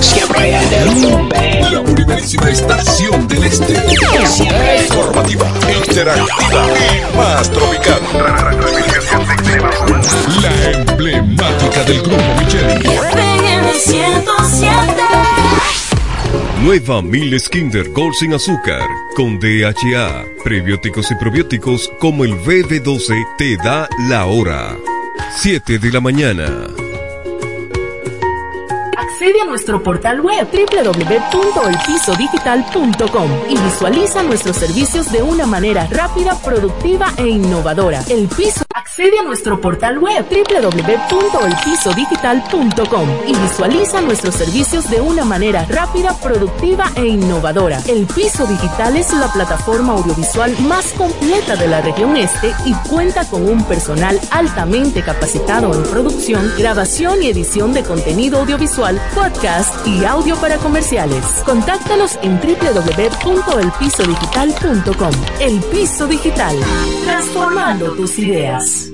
Siempre La primerísima estación del este. Informativa, interactiva y más tropical. La emblemática del grupo Micheli. Nueva Miles Kinder Gold sin azúcar con DHA, prebióticos y probióticos como el BB12 te da la hora. 7 de la mañana. Accede a nuestro portal web www.elpisodigital.com y visualiza nuestros servicios de una manera rápida, productiva e innovadora. El Piso accede a nuestro portal web www.elpisodigital.com y visualiza nuestros servicios de una manera rápida, productiva e innovadora. El Piso Digital es la plataforma audiovisual más completa de la región este y cuenta con un personal altamente capacitado en producción, grabación y edición de contenido audiovisual podcast y audio para comerciales. Contáctanos en www.elpisodigital.com. El Piso Digital, transformando tus ideas.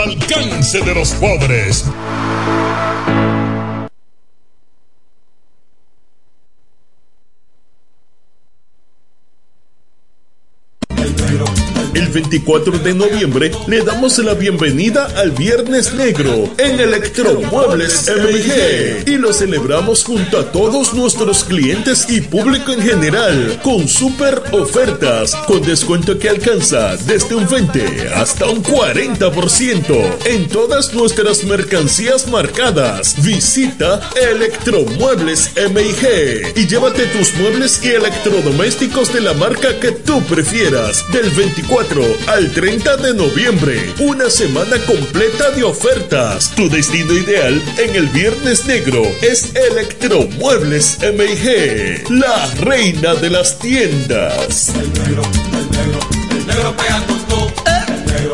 al alcance de los pobres. 24 de noviembre le damos la bienvenida al Viernes Negro en Electromuebles MG y lo celebramos junto a todos nuestros clientes y público en general con super ofertas con descuento que alcanza desde un 20 hasta un 40% en todas nuestras mercancías marcadas. Visita Electromuebles MG y llévate tus muebles y electrodomésticos de la marca que tú prefieras del 24 al 30 de noviembre. Una semana completa de ofertas. Tu destino ideal en el Viernes Negro es Electromuebles MIG, la reina de las tiendas. El negro, el negro, el negro pega negro, el negro,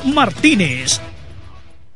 Martínez.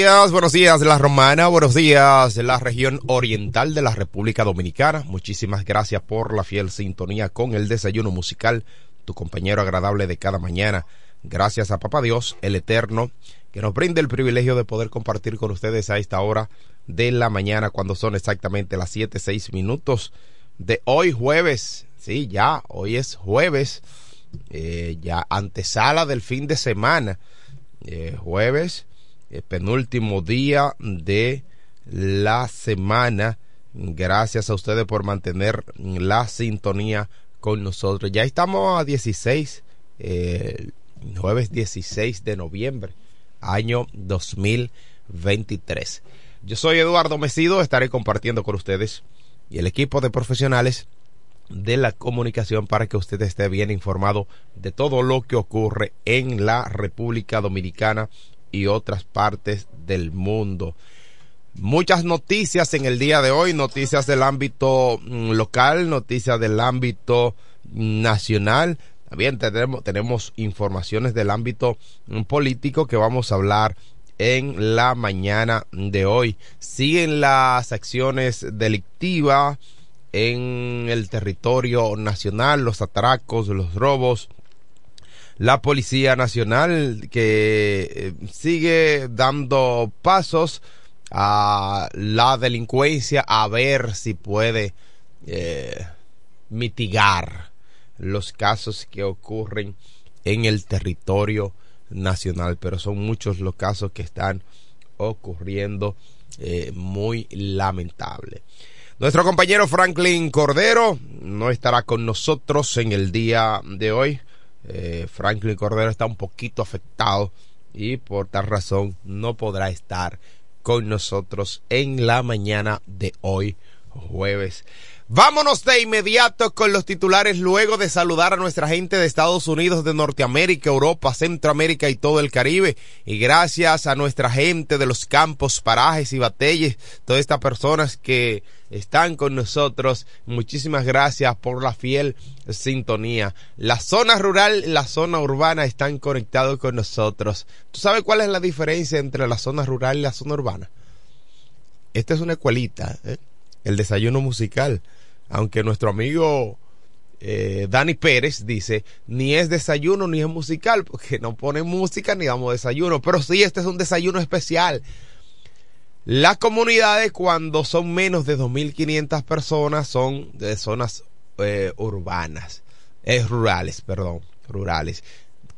Días, buenos días la Romana, buenos días la región oriental de la República Dominicana. Muchísimas gracias por la fiel sintonía con el desayuno musical, tu compañero agradable de cada mañana. Gracias a Papá Dios, el Eterno, que nos brinda el privilegio de poder compartir con ustedes a esta hora de la mañana, cuando son exactamente las siete, seis minutos de hoy jueves. Sí, ya, hoy es jueves, eh, ya antesala del fin de semana. Eh, jueves penúltimo día de la semana. Gracias a ustedes por mantener la sintonía con nosotros. Ya estamos a 16, eh, jueves 16 de noviembre, año 2023. Yo soy Eduardo Mesido, estaré compartiendo con ustedes y el equipo de profesionales de la comunicación para que usted esté bien informado de todo lo que ocurre en la República Dominicana y otras partes del mundo. Muchas noticias en el día de hoy, noticias del ámbito mm, local, noticias del ámbito nacional. También tenemos, tenemos informaciones del ámbito mm, político que vamos a hablar en la mañana de hoy. Siguen las acciones delictivas en el territorio nacional, los atracos, los robos, la Policía Nacional que eh, sigue dando pasos a la delincuencia a ver si puede eh, mitigar los casos que ocurren en el territorio nacional, pero son muchos los casos que están ocurriendo eh, muy lamentable. Nuestro compañero Franklin Cordero no estará con nosotros en el día de hoy eh, Franklin Cordero está un poquito afectado y por tal razón no podrá estar con nosotros en la mañana de hoy jueves. Vámonos de inmediato con los titulares luego de saludar a nuestra gente de Estados Unidos, de Norteamérica, Europa, Centroamérica y todo el Caribe. Y gracias a nuestra gente de los campos, parajes y batelles, todas estas personas que están con nosotros. Muchísimas gracias por la fiel sintonía. La zona rural y la zona urbana están conectados con nosotros. ¿Tú sabes cuál es la diferencia entre la zona rural y la zona urbana? Esta es una escuelita, ¿eh? el desayuno musical aunque nuestro amigo eh, Dani Pérez dice, ni es desayuno ni es musical, porque no pone música ni damos desayuno, pero sí, este es un desayuno especial. Las comunidades cuando son menos de 2.500 personas son de zonas eh, urbanas, es rurales, perdón, rurales.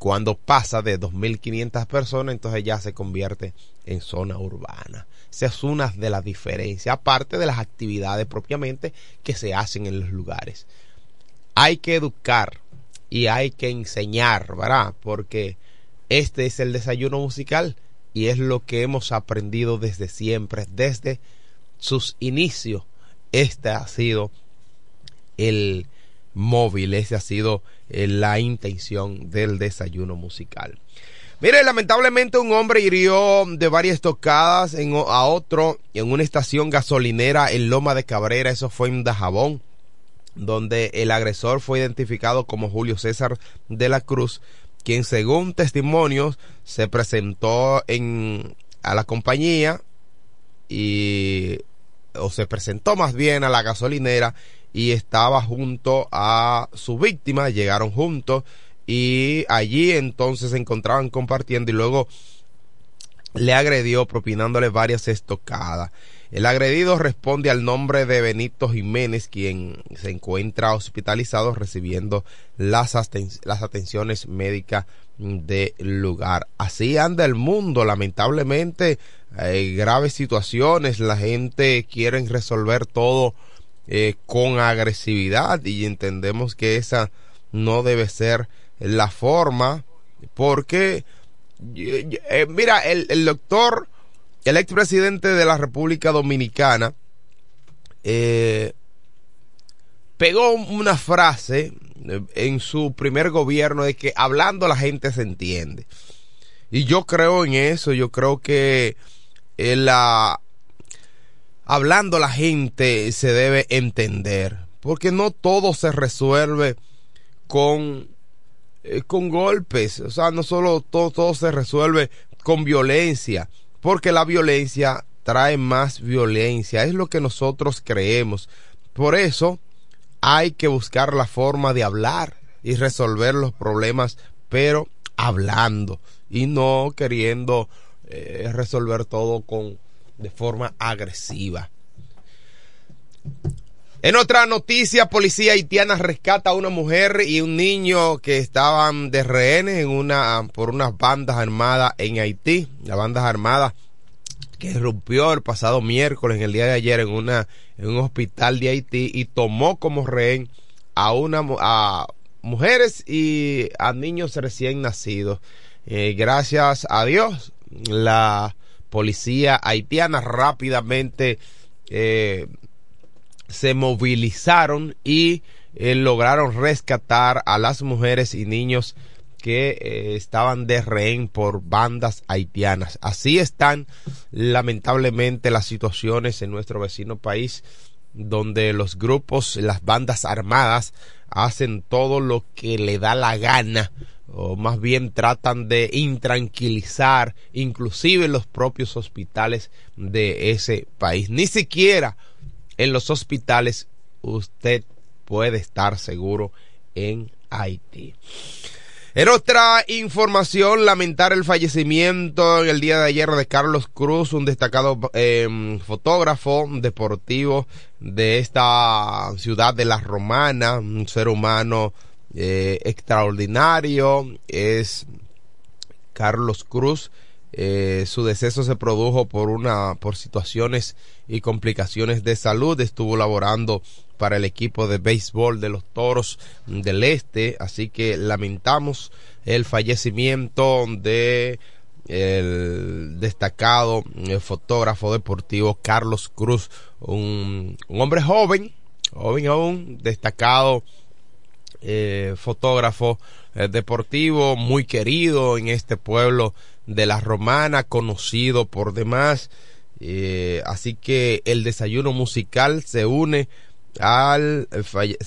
Cuando pasa de 2.500 personas, entonces ya se convierte en zona urbana. Esa es una de las diferencias, aparte de las actividades propiamente que se hacen en los lugares. Hay que educar y hay que enseñar, ¿verdad? Porque este es el desayuno musical y es lo que hemos aprendido desde siempre, desde sus inicios. Este ha sido el móvil, esa ha sido la intención del desayuno musical. Mire, lamentablemente un hombre hirió de varias tocadas en, a otro en una estación gasolinera en Loma de Cabrera, eso fue en Dajabón, donde el agresor fue identificado como Julio César de la Cruz quien según testimonios se presentó en, a la compañía y o se presentó más bien a la gasolinera y estaba junto a su víctima, llegaron juntos y allí entonces se encontraban compartiendo y luego le agredió propinándole varias estocadas. El agredido responde al nombre de Benito Jiménez, quien se encuentra hospitalizado recibiendo las, las atenciones médicas del lugar. Así anda el mundo, lamentablemente hay graves situaciones, la gente quiere resolver todo eh, con agresividad y entendemos que esa no debe ser la forma porque eh, mira el, el doctor el expresidente de la República Dominicana eh, pegó una frase en su primer gobierno de que hablando la gente se entiende. Y yo creo en eso, yo creo que la, hablando la gente se debe entender, porque no todo se resuelve con, con golpes, o sea, no solo todo, todo se resuelve con violencia porque la violencia trae más violencia, es lo que nosotros creemos. Por eso hay que buscar la forma de hablar y resolver los problemas, pero hablando y no queriendo eh, resolver todo con de forma agresiva. En otra noticia, policía haitiana rescata a una mujer y un niño que estaban de rehenes en una, por unas bandas armadas en Haití. Las bandas armadas que rompió el pasado miércoles, en el día de ayer, en, una, en un hospital de Haití y tomó como rehén a, una, a mujeres y a niños recién nacidos. Eh, gracias a Dios, la policía haitiana rápidamente eh, se movilizaron y eh, lograron rescatar a las mujeres y niños que eh, estaban de rehén por bandas haitianas. Así están lamentablemente las situaciones en nuestro vecino país donde los grupos, las bandas armadas hacen todo lo que le da la gana o más bien tratan de intranquilizar inclusive los propios hospitales de ese país. Ni siquiera en los hospitales usted puede estar seguro en Haití. En otra información, lamentar el fallecimiento en el día de ayer de Carlos Cruz, un destacado em, fotógrafo deportivo de esta ciudad de La Romana, un ser humano eh, extraordinario, es Carlos Cruz. Eh, su deceso se produjo por una por situaciones y complicaciones de salud. Estuvo laborando para el equipo de béisbol de los Toros del Este, así que lamentamos el fallecimiento de el destacado eh, fotógrafo deportivo Carlos Cruz, un, hombre joven, joven aún, destacado eh, fotógrafo eh, deportivo, muy querido en este pueblo de la Romana, conocido por demás. así que el desayuno musical se une al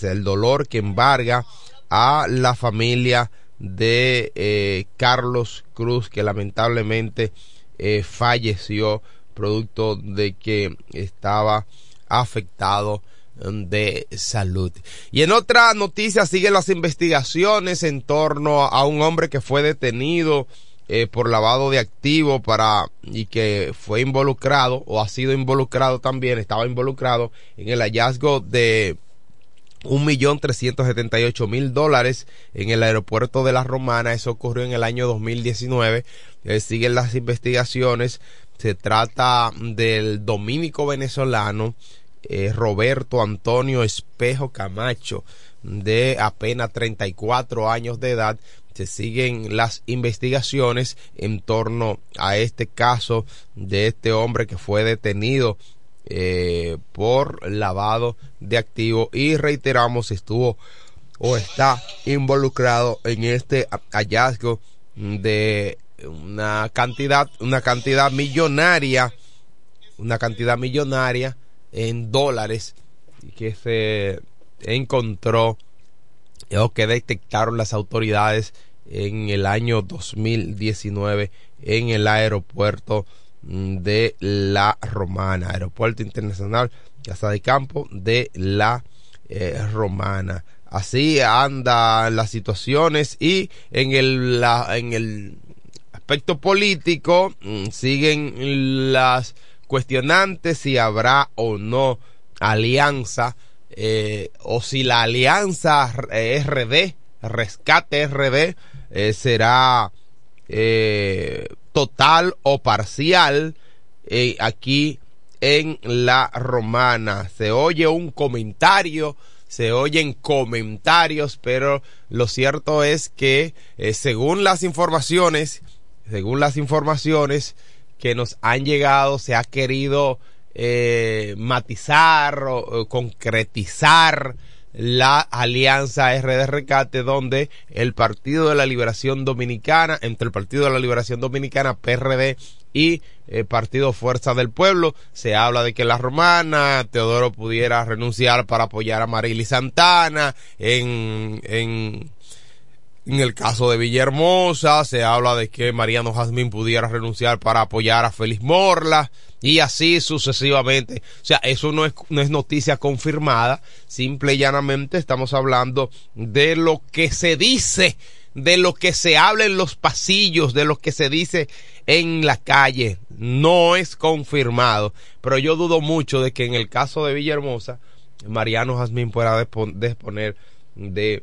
el dolor que embarga a la familia de eh, Carlos Cruz que lamentablemente eh, falleció producto de que estaba afectado de salud. Y en otra noticia siguen las investigaciones en torno a un hombre que fue detenido eh, por lavado de activos para y que fue involucrado o ha sido involucrado también, estaba involucrado en el hallazgo de un millón trescientos setenta y ocho mil dólares en el aeropuerto de la Romana. Eso ocurrió en el año 2019. Eh, siguen las investigaciones. Se trata del dominico venezolano Roberto Antonio Espejo Camacho de apenas 34 años de edad. Se siguen las investigaciones en torno a este caso de este hombre que fue detenido eh, por lavado de activos y reiteramos estuvo o está involucrado en este hallazgo de una cantidad una cantidad millonaria una cantidad millonaria en dólares que se encontró o que detectaron las autoridades en el año 2019 en el aeropuerto mm, de La Romana, Aeropuerto Internacional Casa de Campo de La eh, Romana. Así andan las situaciones y en el, en el aspecto político mm, siguen las cuestionantes si habrá o no alianza eh, o si la alianza RD, rescate RD, eh, será eh, total o parcial aquí en la romana. Se oye un comentario, se oyen comentarios, pero lo cierto es que según las informaciones, según las informaciones que nos han llegado, se ha querido eh, matizar o, concretizar la alianza RD Recate, donde el Partido de la Liberación Dominicana, entre el Partido de la Liberación Dominicana, PRD y eh, Partido Fuerza del Pueblo, se habla de que la romana, Teodoro pudiera renunciar para apoyar a Marily Santana, en, en en el caso de Villahermosa se habla de que Mariano Jazmín pudiera renunciar para apoyar a Félix Morla y así sucesivamente. O sea, eso no es, no es noticia confirmada, simple y llanamente estamos hablando de lo que se dice, de lo que se habla en los pasillos, de lo que se dice en la calle. No es confirmado, pero yo dudo mucho de que en el caso de Villahermosa, Mariano Jazmín pueda disponer de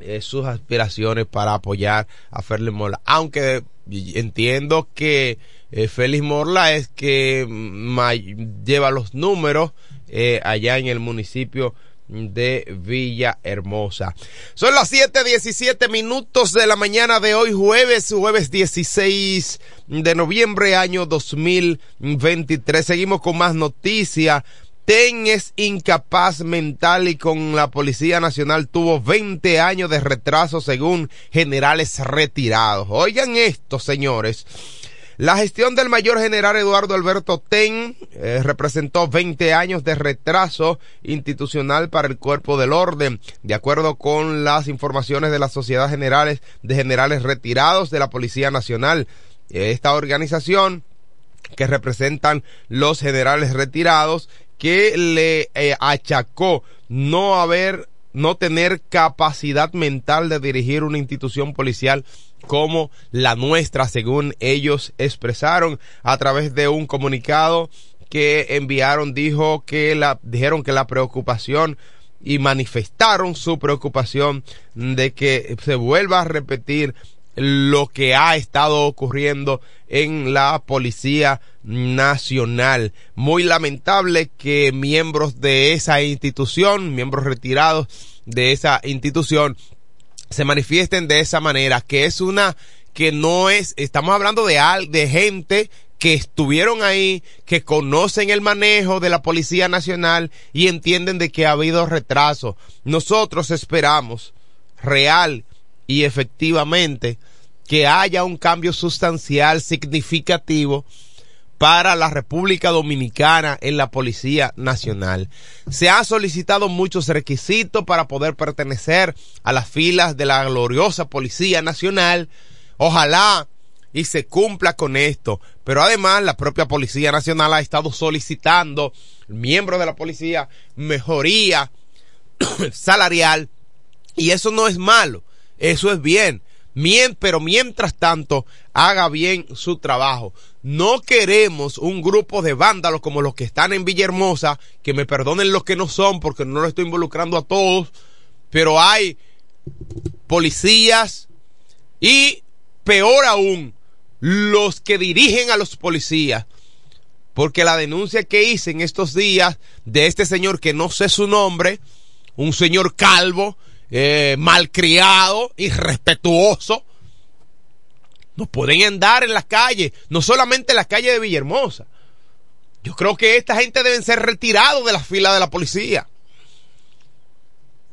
eh, sus aspiraciones para apoyar a Félix Morla. Aunque entiendo que eh, Félix Morla es que lleva los números eh, allá en el municipio de Villa Hermosa. Son las 7:17 minutos de la mañana de hoy, jueves, jueves 16 de noviembre, año 2023. Seguimos con más noticias Ten es incapaz mental y con la Policía Nacional tuvo 20 años de retraso según generales retirados. Oigan esto, señores. La gestión del mayor general Eduardo Alberto Ten eh, representó 20 años de retraso institucional para el cuerpo del orden, de acuerdo con las informaciones de la Sociedad Generales de Generales Retirados de la Policía Nacional. Esta organización que representan los generales retirados que le eh, achacó no haber, no tener capacidad mental de dirigir una institución policial como la nuestra, según ellos expresaron a través de un comunicado que enviaron, dijo que la, dijeron que la preocupación y manifestaron su preocupación de que se vuelva a repetir lo que ha estado ocurriendo en la Policía Nacional. Muy lamentable que miembros de esa institución, miembros retirados de esa institución, se manifiesten de esa manera, que es una que no es, estamos hablando de, de gente que estuvieron ahí, que conocen el manejo de la Policía Nacional y entienden de que ha habido retraso. Nosotros esperamos real y efectivamente que haya un cambio sustancial, significativo para la República Dominicana en la Policía Nacional. Se han solicitado muchos requisitos para poder pertenecer a las filas de la gloriosa Policía Nacional. Ojalá y se cumpla con esto. Pero además la propia Policía Nacional ha estado solicitando, miembros de la policía, mejoría salarial. Y eso no es malo, eso es bien pero mientras tanto haga bien su trabajo. No queremos un grupo de vándalos como los que están en Villahermosa, que me perdonen los que no son porque no lo estoy involucrando a todos, pero hay policías y peor aún, los que dirigen a los policías. Porque la denuncia que hice en estos días de este señor que no sé su nombre, un señor calvo, eh, malcriado, irrespetuoso, no pueden andar en las calles, no solamente en las calles de Villahermosa. Yo creo que esta gente deben ser retirados de la fila de la policía.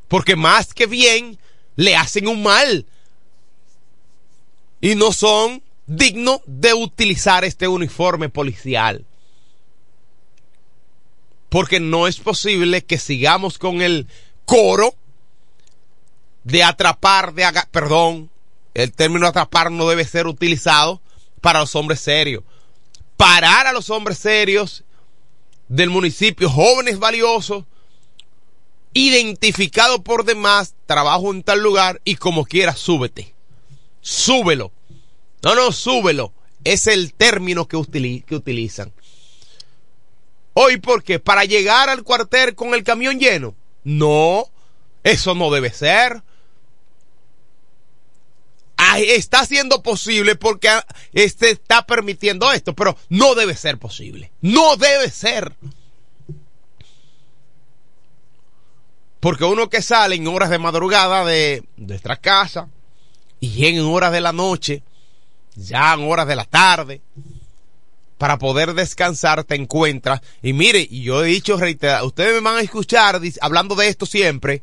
Porque más que bien le hacen un mal. Y no son dignos de utilizar este uniforme policial. Porque no es posible que sigamos con el coro de atrapar, de perdón, el término atrapar no debe ser utilizado para los hombres serios. Parar a los hombres serios del municipio, jóvenes valiosos, identificados por demás, trabajo en tal lugar y como quiera, súbete. Súbelo. No, no, súbelo. Es el término que, que utilizan. Hoy, ¿por qué? ¿Para llegar al cuartel con el camión lleno? No, eso no debe ser. Está siendo posible porque este está permitiendo esto, pero no debe ser posible. No debe ser. Porque uno que sale en horas de madrugada de nuestra casa y llega en horas de la noche, ya en horas de la tarde, para poder descansar te encuentras. Y mire, yo he dicho reiterar, ustedes me van a escuchar hablando de esto siempre.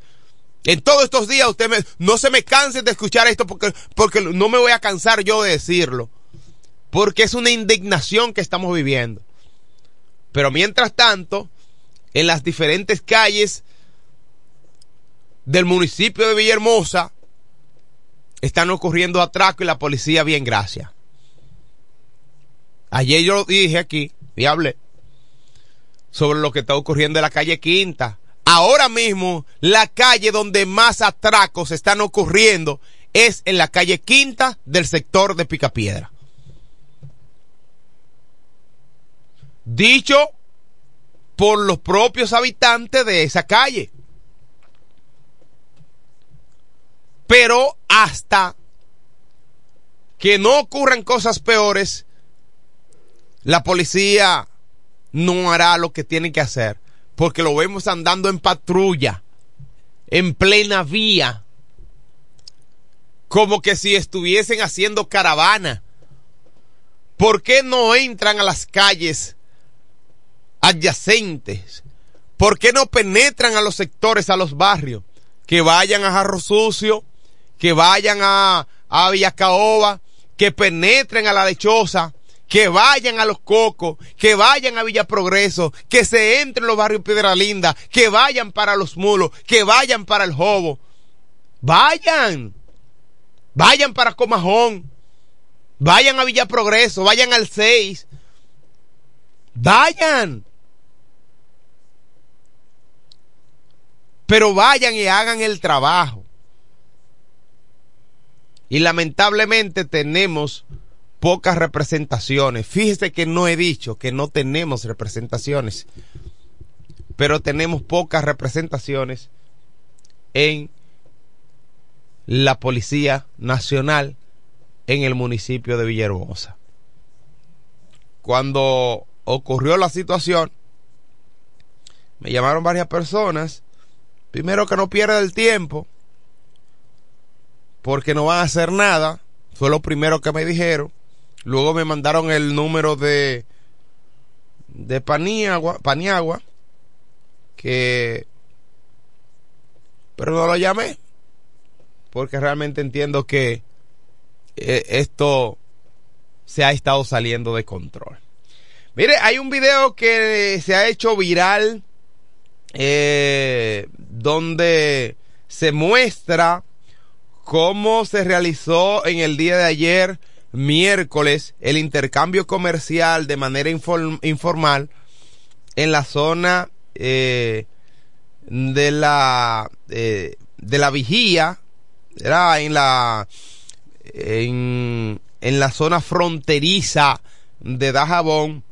En todos estos días ustedes no se me cansen de escuchar esto porque, porque no me voy a cansar yo de decirlo. Porque es una indignación que estamos viviendo. Pero mientras tanto, en las diferentes calles del municipio de Villahermosa están ocurriendo atracos y la policía bien gracias. Ayer yo dije aquí y hablé sobre lo que está ocurriendo en la calle Quinta. Ahora mismo, la calle donde más atracos están ocurriendo es en la calle Quinta del sector de Picapiedra. Dicho por los propios habitantes de esa calle. Pero hasta que no ocurran cosas peores, la policía no hará lo que tiene que hacer, porque lo vemos andando en patrulla, en plena vía, como que si estuviesen haciendo caravana. ¿Por qué no entran a las calles adyacentes? ¿Por qué no penetran a los sectores, a los barrios? Que vayan a Jarro Sucio, que vayan a, a Villacaoba, que penetren a la lechosa, que vayan a los Cocos, que vayan a Villa Progreso, que se entren los barrios Piedra Linda, que vayan para los Mulos, que vayan para el Jobo. Vayan. Vayan para Comajón. Vayan a Villa Progreso, vayan al 6. Vayan. Pero vayan y hagan el trabajo. Y lamentablemente tenemos pocas representaciones. Fíjese que no he dicho que no tenemos representaciones, pero tenemos pocas representaciones en la Policía Nacional en el municipio de Villahermosa. Cuando ocurrió la situación, me llamaron varias personas. Primero que no pierda el tiempo, porque no van a hacer nada. Fue lo primero que me dijeron. Luego me mandaron el número de de Paniagua, que pero no lo llamé porque realmente entiendo que eh, esto se ha estado saliendo de control. Mire, hay un video que se ha hecho viral eh, donde se muestra cómo se realizó en el día de ayer miércoles el intercambio comercial de manera informal en la zona eh, de la eh, de la vigía era en la en, en la zona fronteriza de Dajabón.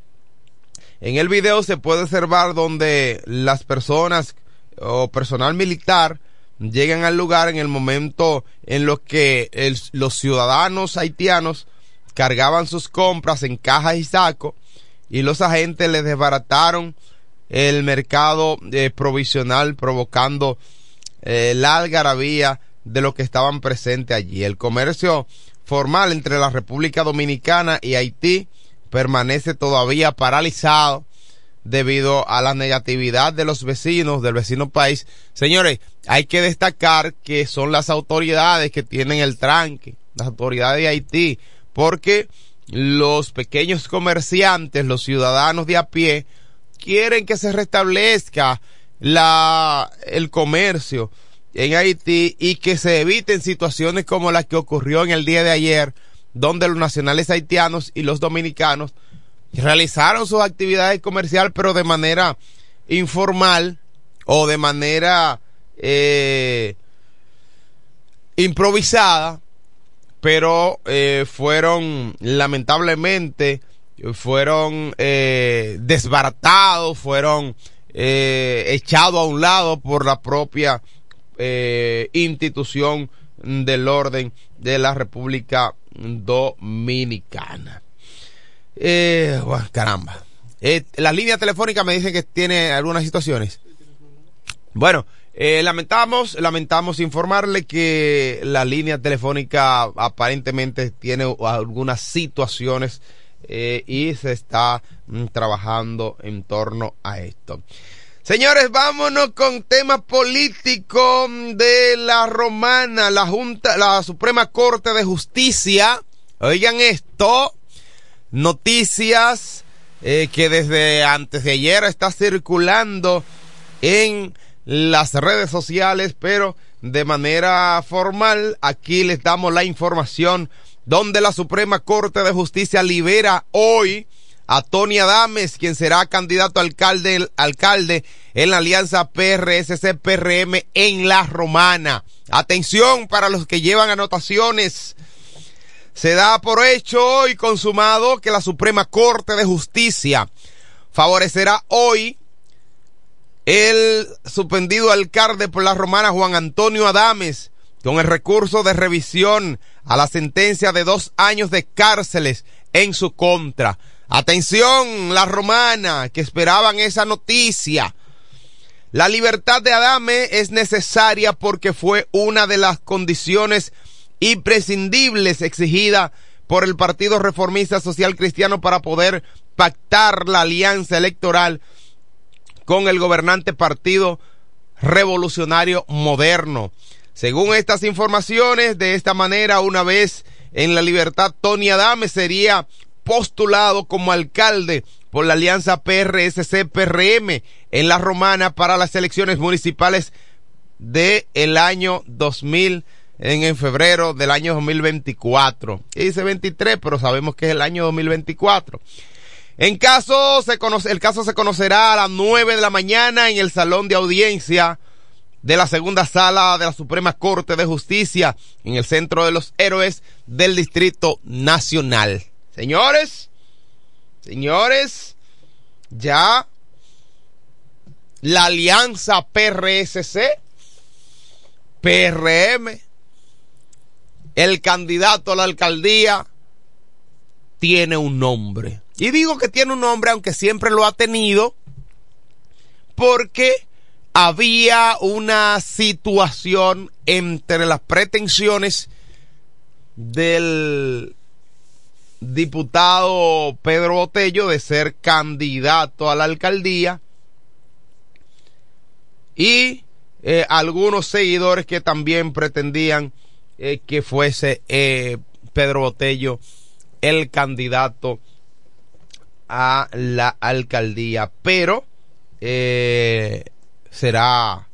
En el video se puede observar donde las personas o personal militar llegan al lugar en el momento en lo que los ciudadanos haitianos cargaban sus compras en cajas y sacos y los agentes les desbarataron el mercado eh, provisional provocando eh, la algarabía de los que estaban presentes allí. El comercio formal entre la República Dominicana y Haití permanece todavía paralizado debido a la negatividad de los vecinos del vecino país. Señores, hay que destacar que son las autoridades que tienen el tranque, las autoridades de Haití, porque los pequeños comerciantes, los ciudadanos de a pie, quieren que se restablezca la, el comercio en Haití y que se eviten situaciones como las que ocurrió en el día de ayer, donde los nacionales haitianos y los dominicanos realizaron sus actividades comerciales, pero de manera informal o de manera eh, improvisada, pero eh, fueron lamentablemente fueron eh, desbaratados, fueron eh, echados a un lado por la propia eh, institución del orden de la República Dominicana. Eh, bueno, caramba. Eh, la línea telefónica me dicen que tiene algunas situaciones. Bueno, eh, lamentamos, lamentamos informarle que la línea telefónica aparentemente tiene algunas situaciones eh, y se está mm, trabajando en torno a esto. Señores, vámonos con tema político de la romana, la Junta, la Suprema Corte de Justicia. Oigan esto, noticias eh, que desde antes de ayer está circulando en las redes sociales, pero de manera formal, aquí les damos la información donde la Suprema Corte de Justicia libera hoy a Tony Adames, quien será candidato a alcalde, alcalde en la alianza PRSC-PRM en La Romana. Atención para los que llevan anotaciones. Se da por hecho hoy consumado que la Suprema Corte de Justicia favorecerá hoy el suspendido alcalde por La Romana Juan Antonio Adames con el recurso de revisión a la sentencia de dos años de cárceles en su contra. Atención, la romana, que esperaban esa noticia. La libertad de Adame es necesaria porque fue una de las condiciones imprescindibles exigida por el Partido Reformista Social Cristiano para poder pactar la alianza electoral con el gobernante Partido Revolucionario Moderno. Según estas informaciones, de esta manera, una vez en la libertad, Tony Adame sería postulado como alcalde por la alianza PRSC-PRM en la Romana para las elecciones municipales de el año 2000 en, en febrero del año 2024. Y dice 23, pero sabemos que es el año 2024. En caso se conoce, el caso se conocerá a las 9 de la mañana en el salón de audiencia de la segunda sala de la Suprema Corte de Justicia en el Centro de los Héroes del Distrito Nacional. Señores, señores, ya la alianza PRSC, PRM, el candidato a la alcaldía, tiene un nombre. Y digo que tiene un nombre, aunque siempre lo ha tenido, porque había una situación entre las pretensiones del diputado Pedro Botello de ser candidato a la alcaldía y eh, algunos seguidores que también pretendían que fuese eh, Pedro Botello el candidato a la alcaldía, pero eh, será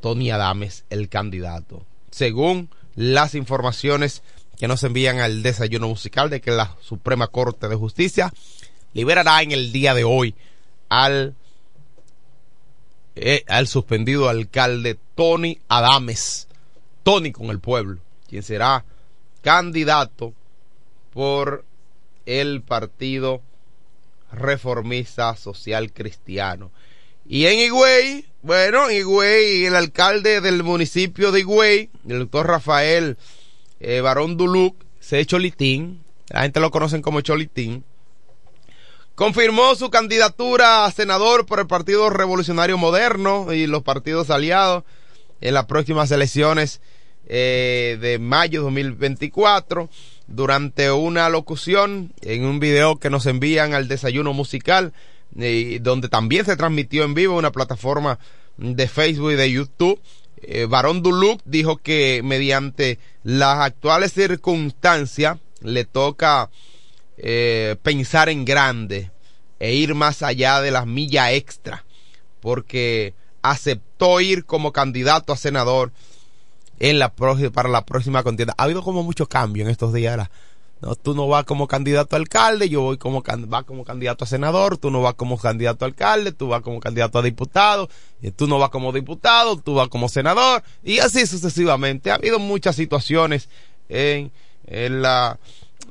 Tony Adames el candidato. Según las informaciones que nos envían al desayuno musical de que la Suprema Corte de Justicia liberará en el día de hoy al, eh, al suspendido alcalde Tony Adames, Tony con el pueblo, quien será candidato por el Partido Reformista Social Cristiano. Y en Higüey, bueno, en Higüey, el alcalde del municipio de Higüey, el doctor Rafael eh, Barón Duluc, se Cholitín, la gente lo conocen como Cholitín, confirmó su candidatura a senador por el Partido Revolucionario Moderno y los partidos aliados en las próximas elecciones eh, de mayo 2024 durante una locución en un video que nos envían al desayuno musical donde también se transmitió en vivo una plataforma de Facebook y de YouTube. Eh, Barón Duluc dijo que mediante las actuales circunstancias le toca eh, pensar en grande e ir más allá de las millas extra, porque aceptó ir como candidato a senador en la para la próxima contienda. Ha habido como mucho cambio en estos días. No, tú no vas como candidato a alcalde, yo voy como va como candidato a senador, tú no vas como candidato a alcalde, tú vas como candidato a diputado, tú no vas como diputado, tú vas como senador, y así sucesivamente. Ha habido muchas situaciones en, en la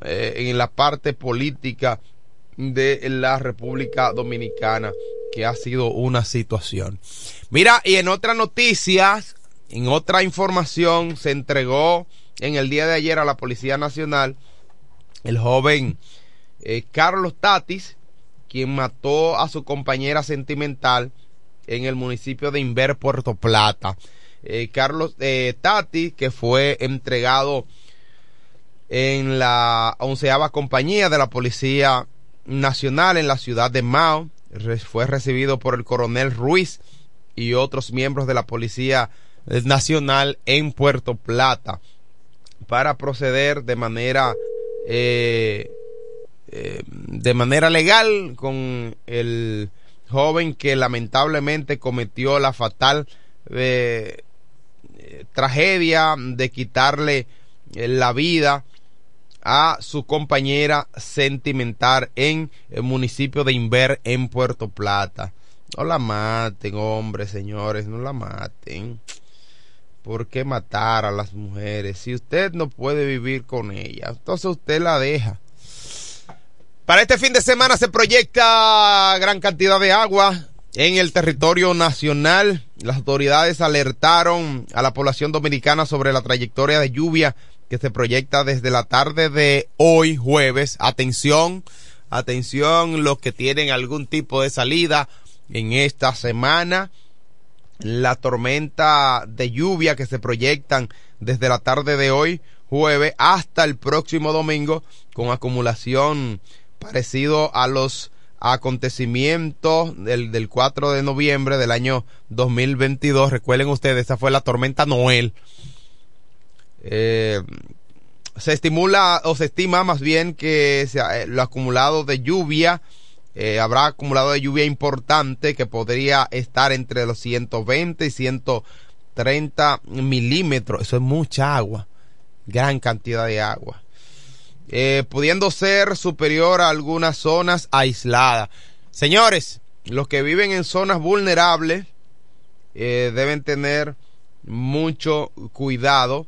eh, en la parte política de la República Dominicana que ha sido una situación. Mira, y en otras noticias, en otra información, se entregó en el día de ayer a la Policía Nacional el joven eh, Carlos Tatis, quien mató a su compañera sentimental en el municipio de Inver, Puerto Plata. Eh, Carlos eh, Tatis, que fue entregado en la onceava compañía de la Policía Nacional en la ciudad de Mao, fue recibido por el coronel Ruiz y otros miembros de la Policía Nacional en Puerto Plata para proceder de manera eh, eh, de manera legal con el joven que lamentablemente cometió la fatal eh, tragedia de quitarle la vida a su compañera sentimental en el municipio de Inver en Puerto Plata. No la maten, hombre, señores, no la maten. ¿Por qué matar a las mujeres? Si usted no puede vivir con ellas, entonces usted la deja. Para este fin de semana se proyecta gran cantidad de agua en el territorio nacional. Las autoridades alertaron a la población dominicana sobre la trayectoria de lluvia que se proyecta desde la tarde de hoy jueves. Atención, atención los que tienen algún tipo de salida en esta semana la tormenta de lluvia que se proyectan desde la tarde de hoy, jueves, hasta el próximo domingo, con acumulación parecido a los acontecimientos del, del 4 de noviembre del año 2022. Recuerden ustedes, esa fue la tormenta Noel. Eh, se estimula o se estima más bien que sea, eh, lo acumulado de lluvia eh, habrá acumulado de lluvia importante que podría estar entre los 120 y 130 milímetros. Eso es mucha agua, gran cantidad de agua. Eh, pudiendo ser superior a algunas zonas aisladas. Señores, los que viven en zonas vulnerables eh, deben tener mucho cuidado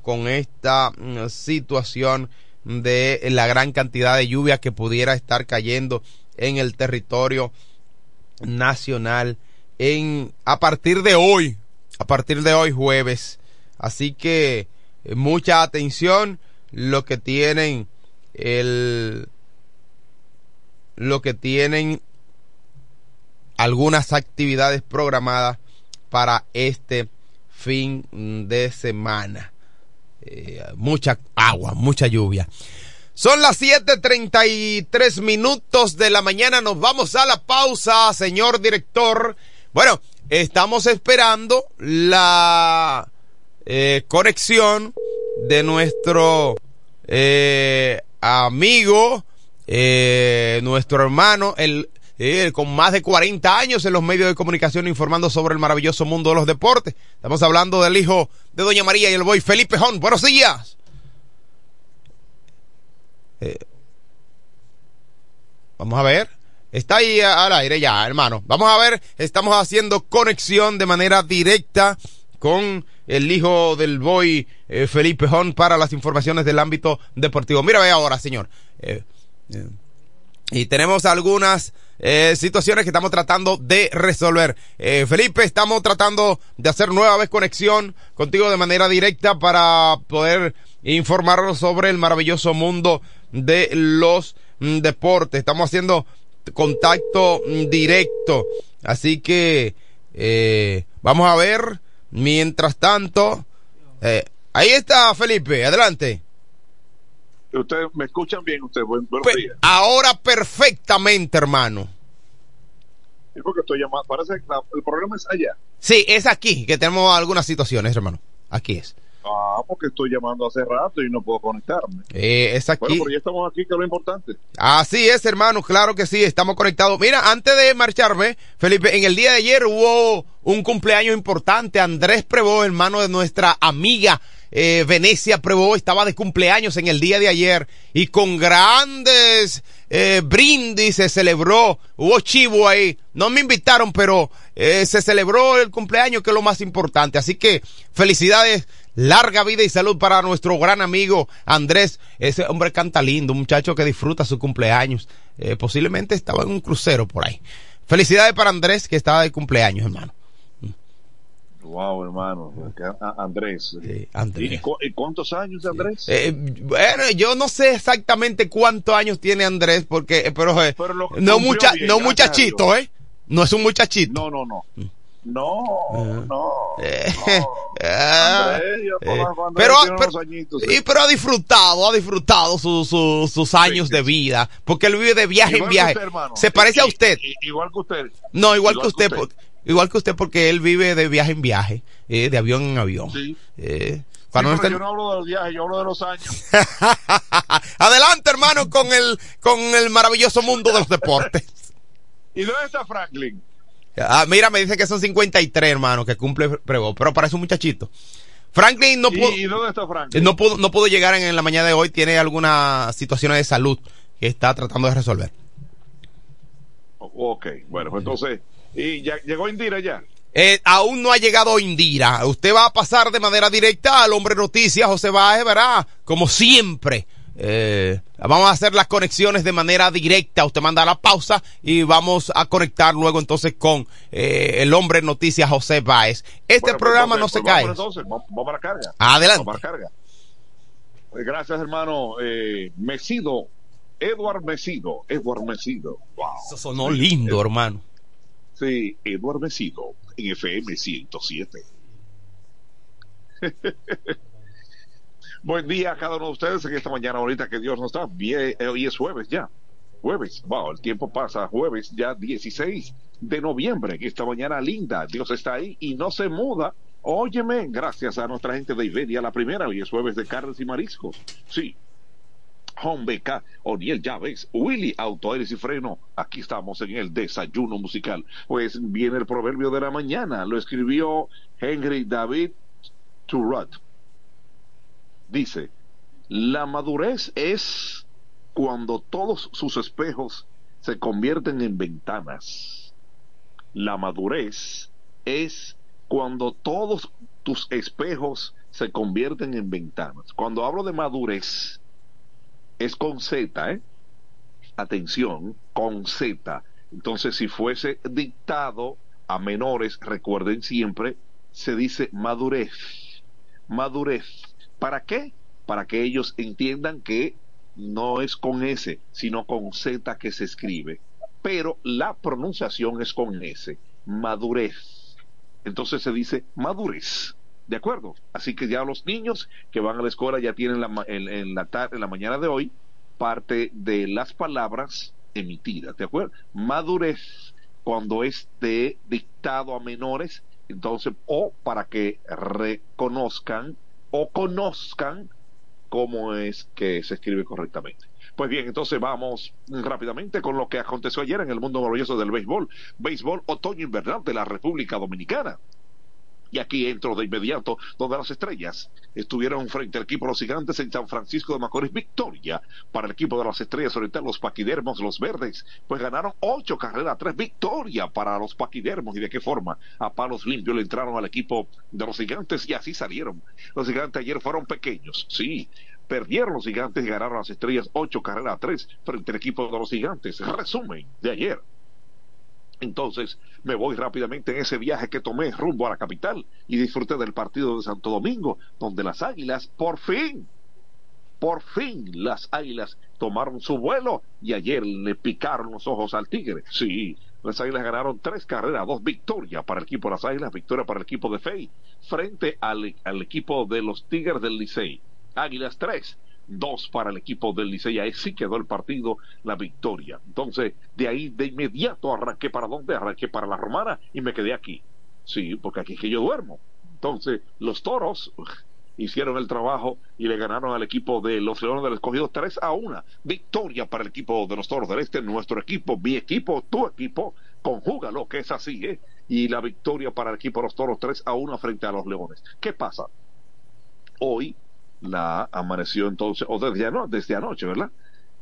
con esta mm, situación de la gran cantidad de lluvia que pudiera estar cayendo en el territorio nacional en a partir de hoy, a partir de hoy jueves. Así que eh, mucha atención lo que tienen el lo que tienen algunas actividades programadas para este fin de semana. Eh, mucha agua, mucha lluvia. Son las 7:33 minutos de la mañana. Nos vamos a la pausa, señor director. Bueno, estamos esperando la eh, conexión de nuestro eh, amigo, nuestro hermano, el eh, con más de 40 años en los medios de comunicación informando sobre el maravilloso mundo de los deportes. Estamos hablando del hijo de Doña María y el boy Felipe Jón. Buenos días. Eh, vamos a ver. Está ahí al aire ya, hermano. Vamos a ver. Estamos haciendo conexión de manera directa con el hijo del boy eh, Felipe Jón para las informaciones del ámbito deportivo. Mira, ve ahora, señor. Y tenemos algunas eh, situaciones que estamos tratando de resolver. Eh, Felipe, estamos tratando de hacer nueva vez conexión contigo de manera directa para poder informarnos sobre el maravilloso mundo de los mm, deportes. Estamos haciendo contacto mm, directo. Así que eh, vamos a ver. Mientras tanto, eh, ahí está Felipe, adelante. Ustedes me escuchan bien, ustedes. buenos días. Ahora perfectamente, hermano. Es porque estoy llamando. Parece que el problema es allá. Sí, es aquí que tenemos algunas situaciones, hermano. Aquí es. Ah, porque estoy llamando hace rato y no puedo conectarme. Eh, es aquí. Bueno, pero ya estamos aquí, que es lo importante. Así es, hermano, claro que sí, estamos conectados. Mira, antes de marcharme, Felipe, en el día de ayer hubo un cumpleaños importante. Andrés Prevó, hermano de nuestra amiga eh, Venecia Prevó, estaba de cumpleaños en el día de ayer y con grandes eh, brindis se celebró. Hubo chivo ahí. No me invitaron, pero eh, se celebró el cumpleaños, que es lo más importante. Así que felicidades larga vida y salud para nuestro gran amigo Andrés. Ese hombre canta lindo, un muchacho que disfruta su cumpleaños. Eh, posiblemente estaba en un crucero por ahí. Felicidades para Andrés que estaba de cumpleaños, hermano. Wow, hermano. Andrés. Sí, Andrés. ¿Y, cu y cuántos años, Andrés? Eh, bueno, yo no sé exactamente cuántos años tiene Andrés, porque, eh, pero, eh, Pero lo no, mucha, bien, no muchachito. ¿eh? No es un muchachito. No, no, no. Mm. No, no. Eh, no. ah, Andrés, yo eh, pero, y sí. pero ha disfrutado, ha disfrutado su, su- sus años sí, de vida, porque él vive de viaje Igual en viaje. usted, hermano. Se parece a usted. igual que usted. No, igual, que usted. Igual que usted porque él vive de viaje en viaje, eh, de avión en avión. Sí. Eh, Sí, cuando no pero yo no hablo de los viajes, yo hablo de los años. Adelante, hermano, con el, con el maravilloso mundo de los deportes. ¿Y dónde está Franklin? Ah, mira, me dice que son 53, hermano, que cumple Prego, pero parece un muchachito. Franklin no pudo, ¿Y, y dónde está Franklin? no pudo, no pudo llegar en, en la mañana de hoy, tiene algunas situaciones de salud que está tratando de resolver. Ok, bueno, pues entonces, ¿y ya llegó Indira ya? Eh, aún no ha llegado Indira. Usted va a pasar de manera directa al hombre noticias, José Baez, verá, como siempre. Eh, vamos a hacer las conexiones de manera directa. Usted manda la pausa y vamos a conectar luego entonces con eh, el hombre noticias José Baez. Este Bueno, pues programa no se pues cae. vamos Entonces, vamos, vamos a la carga. Adelante. Vamos a la carga. Gracias, hermano. Eh, Mesido, Edward Mesido, Edward Mesido. Wow. Eso sonó lindo, hermano. Sí, Edward Mesido, en FM 107. Buen día a cada uno de ustedes en esta mañana ahorita que Dios nos da. Bien, eh, hoy es jueves ya. Jueves, wow, el tiempo pasa. Jueves ya 16 de noviembre. Esta mañana linda. Dios está ahí y no se muda. Óyeme, gracias a nuestra gente de Iberia, la primera. Hoy es jueves de carnes y mariscos. Sí, Home BK, Oniel Llaves, Willy Auto y Freno. Aquí estamos en el desayuno musical. Pues viene el proverbio de la mañana. Lo escribió Henry David Turrot. Dice, la madurez es cuando todos sus espejos se convierten en ventanas. La madurez es cuando todos tus espejos se convierten en ventanas. Cuando hablo de madurez, es con Z, ¿eh? Atención, con Z. Entonces, si fuese dictado a menores, recuerden siempre, se dice madurez. Madurez. ¿Para qué? Para que ellos entiendan que no es con S, sino con Z que se escribe. Pero la pronunciación es con S. Madurez. Entonces se dice madurez. ¿De acuerdo? Así que ya los niños que van a la escuela ya tienen la en, en la tarde, en la mañana de hoy parte de las palabras emitidas. ¿De acuerdo? Madurez cuando es de dictado a menores, entonces, o para que reconozcan o conozcan cómo es que se escribe correctamente. Pues bien, entonces vamos rápidamente con lo que aconteció ayer en el mundo maravilloso del béisbol. Béisbol otoño-invernal de la República Dominicana. Y aquí entro de inmediato, donde las estrellas estuvieron frente al equipo de los gigantes en San Francisco de Macorís. Victoria para el equipo de las estrellas oriental, los paquidermos, los verdes. Pues ganaron ocho carreras, tres. Victoria para los paquidermos. ¿Y de qué forma? A palos limpios le entraron al equipo de los gigantes y así salieron. Los gigantes ayer fueron pequeños, sí. Perdieron los gigantes y ganaron las estrellas ocho carreras a tres frente al equipo de los gigantes. Resumen de ayer. Entonces me voy rápidamente en ese viaje que tomé rumbo a la capital y disfruté del partido de Santo Domingo, donde las águilas por fin, por fin las águilas tomaron su vuelo y ayer le picaron los ojos al tigre. Sí, las águilas ganaron tres carreras, dos victorias para el equipo de las águilas, victoria para el equipo de Fey, frente al, al equipo de los tigres del Licey. Águilas tres, dos para el equipo del Licey. Ahí sí quedó el partido, la victoria. Entonces, de ahí de inmediato arranqué para dónde? Arranqué para la Romana y me quedé aquí. Sí, porque aquí es que yo duermo. Entonces, los toros, hicieron el trabajo y le ganaron al equipo de los Leones del Escogido 3 a 1. Victoria para el equipo de los Toros del Este, nuestro equipo, mi equipo, tu equipo, conjúgalo, que es así, ¿eh? Y la victoria para el equipo de los Toros 3 a 1 frente a los Leones. ¿Qué pasa? Hoy la amaneció entonces, o desde, ano, desde anoche, ¿verdad?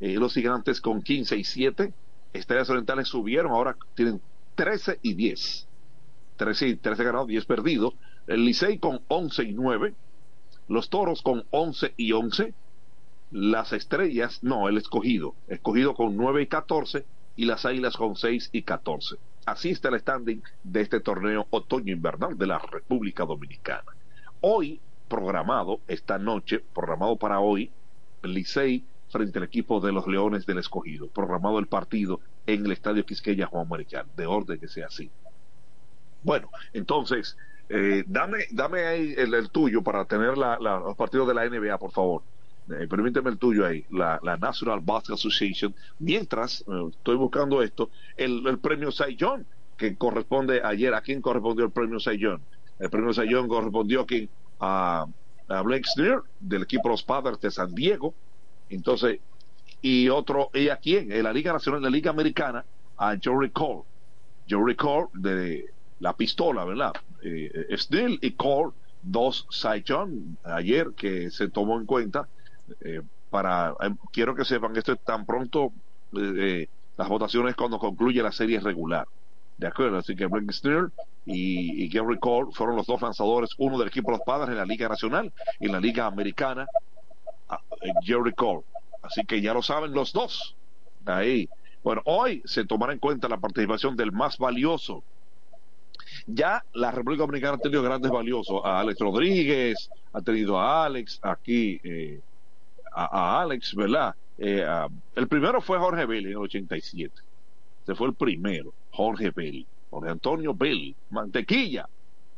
Eh, los gigantes con 15 y 7, Estrellas Orientales subieron, ahora tienen 13 y 10. 13, y 13 ganados, 10 perdidos. El Licey con 11 y 9. Los Toros con 11 y 11. Las Estrellas, no, el Escogido. Escogido con 9 y 14. Y las Águilas con 6 y 14. Así está el standing de este torneo otoño-invernal de la República Dominicana. Hoy, programado, esta noche, programado para hoy, Licey frente al equipo de los Leones del Escogido. Programado el partido en el Estadio Quisqueya Juan Marichal. De orden que sea así. Bueno, entonces, eh, dame, dame ahí el, tuyo para tener la, la, los partidos de la NBA, por favor. Eh, permíteme el tuyo ahí, la, National Basketball Association. Mientras eh, estoy buscando esto, el, premio Cy que corresponde ayer, ¿a quién correspondió el premio Cy? El premio Cy correspondió aquí a, Blake Sneer, del equipo los Padres de San Diego. Entonces, y otro, ¿y a quién? En la Liga Nacional, de la Liga Americana, a Jory Cole. Jory Cole de la pistola, ¿verdad? Eh, Snell y Cole, dos Saichon ayer que se tomó en cuenta eh, para, eh, quiero que sepan, esto es tan pronto eh, las votaciones cuando concluye la serie regular. De acuerdo, así que Blake Snell y, y Gary Cole fueron los dos lanzadores, uno del equipo de los padres en la Liga Nacional y la Liga Americana, Jerry Cole. Así que ya lo saben los dos. Ahí. Bueno, hoy se tomará en cuenta la participación del más valioso, ya la República Dominicana ha tenido grandes valiosos, a Alex Rodríguez, ha tenido a Alex aquí, eh, a, Alex, ¿verdad? Eh, el primero fue Jorge Belli en el 87. Ese fue el primero, Jorge Belli. Jorge Antonio Belli, mantequilla,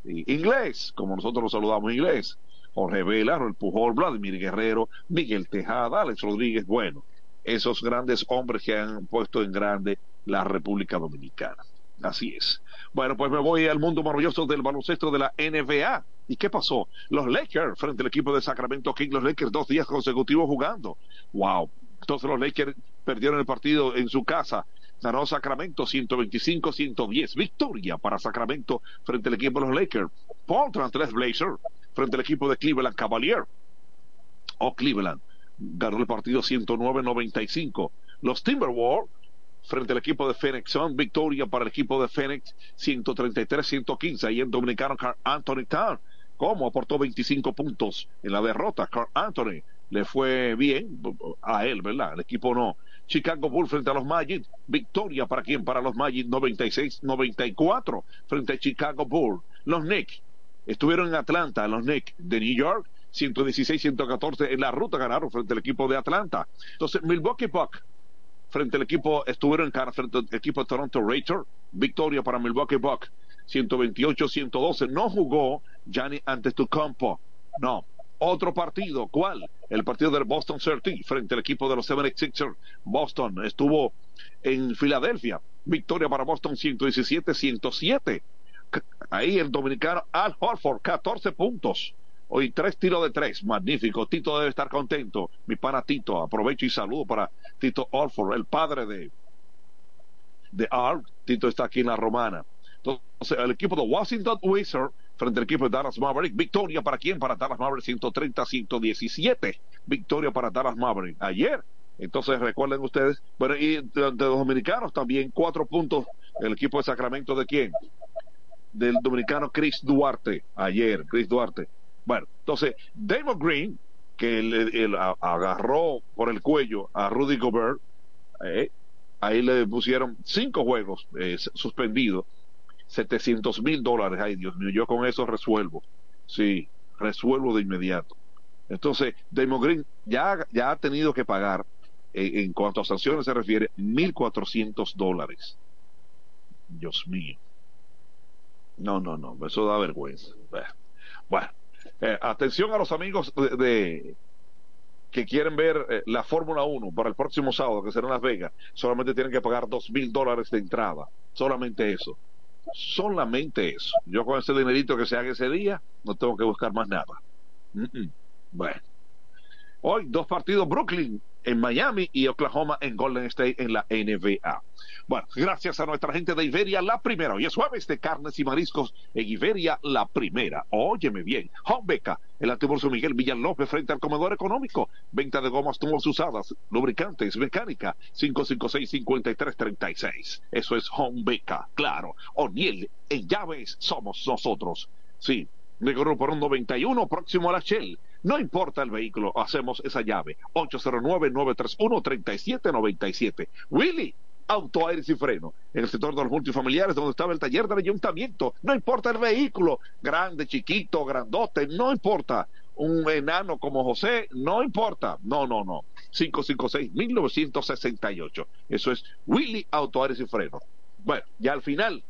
inglés, como nosotros lo saludamos inglés. Jorge Vela, el Pujol, Vladimir Guerrero, Miguel Tejada, Alex Rodríguez, bueno, esos grandes hombres que han puesto en grande la República Dominicana. Así es. Bueno, pues me voy al mundo maravilloso del baloncesto de la NBA. ¿Y qué pasó? Los Lakers frente al equipo de Sacramento King, los Lakers dos días consecutivos jugando. Wow. Entonces los Lakers perdieron el partido en su casa. Ganó Sacramento 125-110. Victoria para Sacramento frente al equipo de los Lakers. Portland Trail Blazer frente al equipo de Cleveland Cavalier. O Cleveland ganó el partido 109-95. Los Timberwolves frente al equipo de Phoenix Sun, victoria para el equipo de Phoenix 133-115 ahí en Dominicano Carl Anthony Town. ¿Cómo? Aportó 25 puntos en la derrota. Carl Anthony le fue bien a él, ¿verdad? El equipo no. Chicago Bulls frente a los Magic. Victoria para quién? Para los Magic 96-94 frente a Chicago Bulls. Los Knicks estuvieron en Atlanta, los Knicks de New York 116-114 en la ruta ganaron frente al equipo de Atlanta. Entonces, Milwaukee Bucks frente al equipo, estuvieron en cara frente al equipo de Toronto Raptors, victoria para Milwaukee Bucks, 128-112, no jugó Gianni antes tu campo, no, otro partido, ¿cuál? El partido del Boston Celtics frente al equipo de los 76ers, Boston estuvo en Filadelfia, victoria para Boston 117-107, ahí el dominicano Al Horford, 14 puntos, Hoy tres tiros de tres, magnífico. Tito debe estar contento. Mi pana Tito, aprovecho y saludo para Tito Orford, el padre de, de Art. Tito está aquí en la romana. Entonces, el equipo de Washington Wizards frente al equipo de Dallas Maverick. Victoria para quién? Para Dallas Maverick 130-117. Victoria para Dallas Maverick. Ayer. Entonces recuerden ustedes, bueno, y de, los dominicanos también, cuatro puntos el equipo de Sacramento de quién? Del dominicano Chris Duarte, ayer, Chris Duarte. Bueno, entonces, Damon Green, que él agarró por el cuello a Rudy Gobert, eh, ahí le pusieron cinco juegos eh, suspendidos, 700 mil dólares. Ay, Dios mío, yo con eso resuelvo. Sí, resuelvo de inmediato. Entonces, Damon Green ya, ya ha tenido que pagar, en cuanto a sanciones se refiere, 1.400 dólares. Dios mío. No, no, no, eso da vergüenza. Bueno, eh, atención a los amigos de, que quieren ver eh, la Fórmula 1 para el próximo sábado, que será en Las Vegas, solamente tienen que pagar dos mil dólares de entrada. Solamente eso. Solamente eso. Yo con ese dinerito que se haga ese día, no tengo que buscar más nada. Bueno. Hoy dos partidos Brooklyn en Miami y Oklahoma en Golden State en la NBA. Bueno, gracias a nuestra gente de Iberia, la primera. Hoy es jueves de carnes y mariscos en Iberia, la primera. Óyeme bien. Beca, el antiburso Miguel Villalópez frente al comedor económico. Venta de gomas tubos usadas, lubricantes, mecánica, 556-5336. Eso es Beca, claro. O'Neill, en llaves somos nosotros. Sí, de por un 91 próximo a la Shell. No importa el vehículo, hacemos esa llave. 809-931-3797. Willy, auto, aire y freno. En el sector de los multifamiliares, donde estaba el taller del ayuntamiento. No importa el vehículo, grande, chiquito, grandote, no importa. Un enano como José, no importa. No, no, no. 556-1968. Eso es Willy Auto, Aires y Freno. Bueno, ya al final,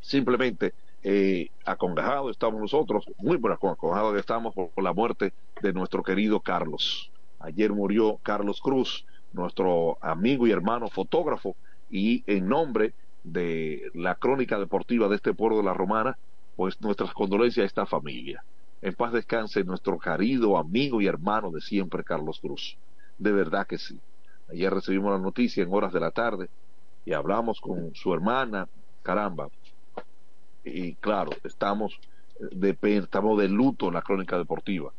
simplemente eh, estamos nosotros, muy acongajados estamos por, la muerte de nuestro querido Carlos. Ayer murió Carlos Cruz, nuestro amigo y hermano fotógrafo, y en nombre de la crónica deportiva de este pueblo de la Romana, pues nuestras condolencias a esta familia. En paz descanse nuestro querido amigo y hermano de siempre, Carlos Cruz. De verdad que sí. Ayer recibimos la noticia en horas de la tarde y hablamos con su hermana, caramba, y claro, estamos de, estamos de luto en la crónica deportiva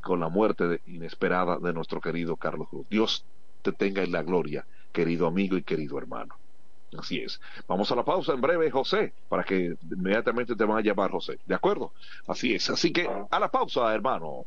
con la muerte inesperada de nuestro querido Carlos Cruz. Dios te tenga en la gloria, querido amigo y querido hermano. Así es. Vamos a la pausa en breve, José, para que inmediatamente te van a llamar José. ¿De acuerdo? Así es. Así que a la pausa, hermano.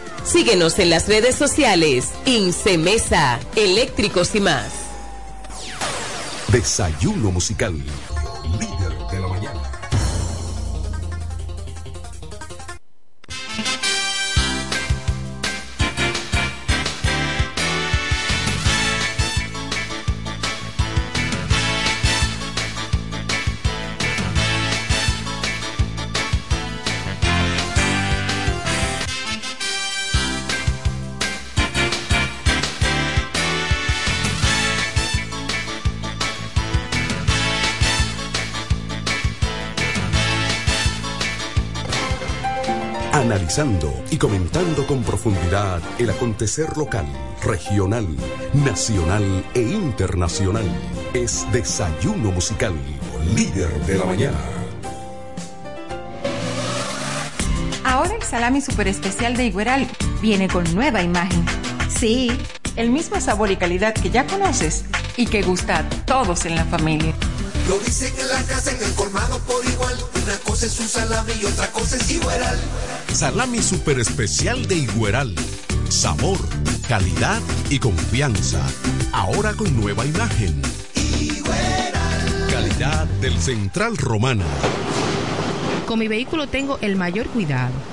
Síguenos en las redes sociales. Incemesa, eléctricos y más. Desayuno musical. Analizando y comentando con profundidad el acontecer local, regional, nacional e internacional. Es Desayuno Musical, líder de la mañana. Ahora el salami super especial de Igueral viene con nueva imagen. Sí, el mismo sabor y calidad que ya conoces y que gusta a todos en la familia. Lo dicen en la casa, en el colmado por igual. Una cosa es un salami y otra cosa es Igueral. Salami super especial de Igueral. Sabor, calidad y confianza. Ahora con nueva imagen. Calidad del Central Romana. Con mi vehículo tengo el mayor cuidado.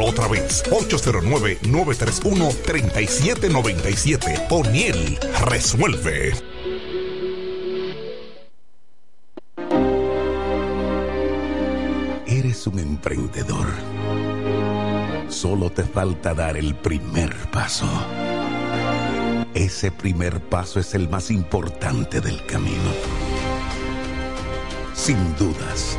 Otra vez. 809-931-3797. Poniel resuelve. Eres un emprendedor. Solo te falta dar el primer paso. Ese primer paso es el más importante del camino. Sin dudas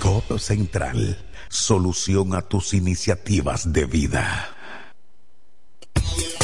Codo Central, solución a tus iniciativas de vida.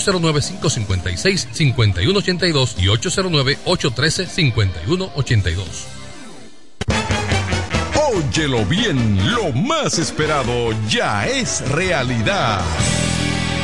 809-556-5182 y 809-813-5182. Óyelo bien, lo más esperado ya es realidad.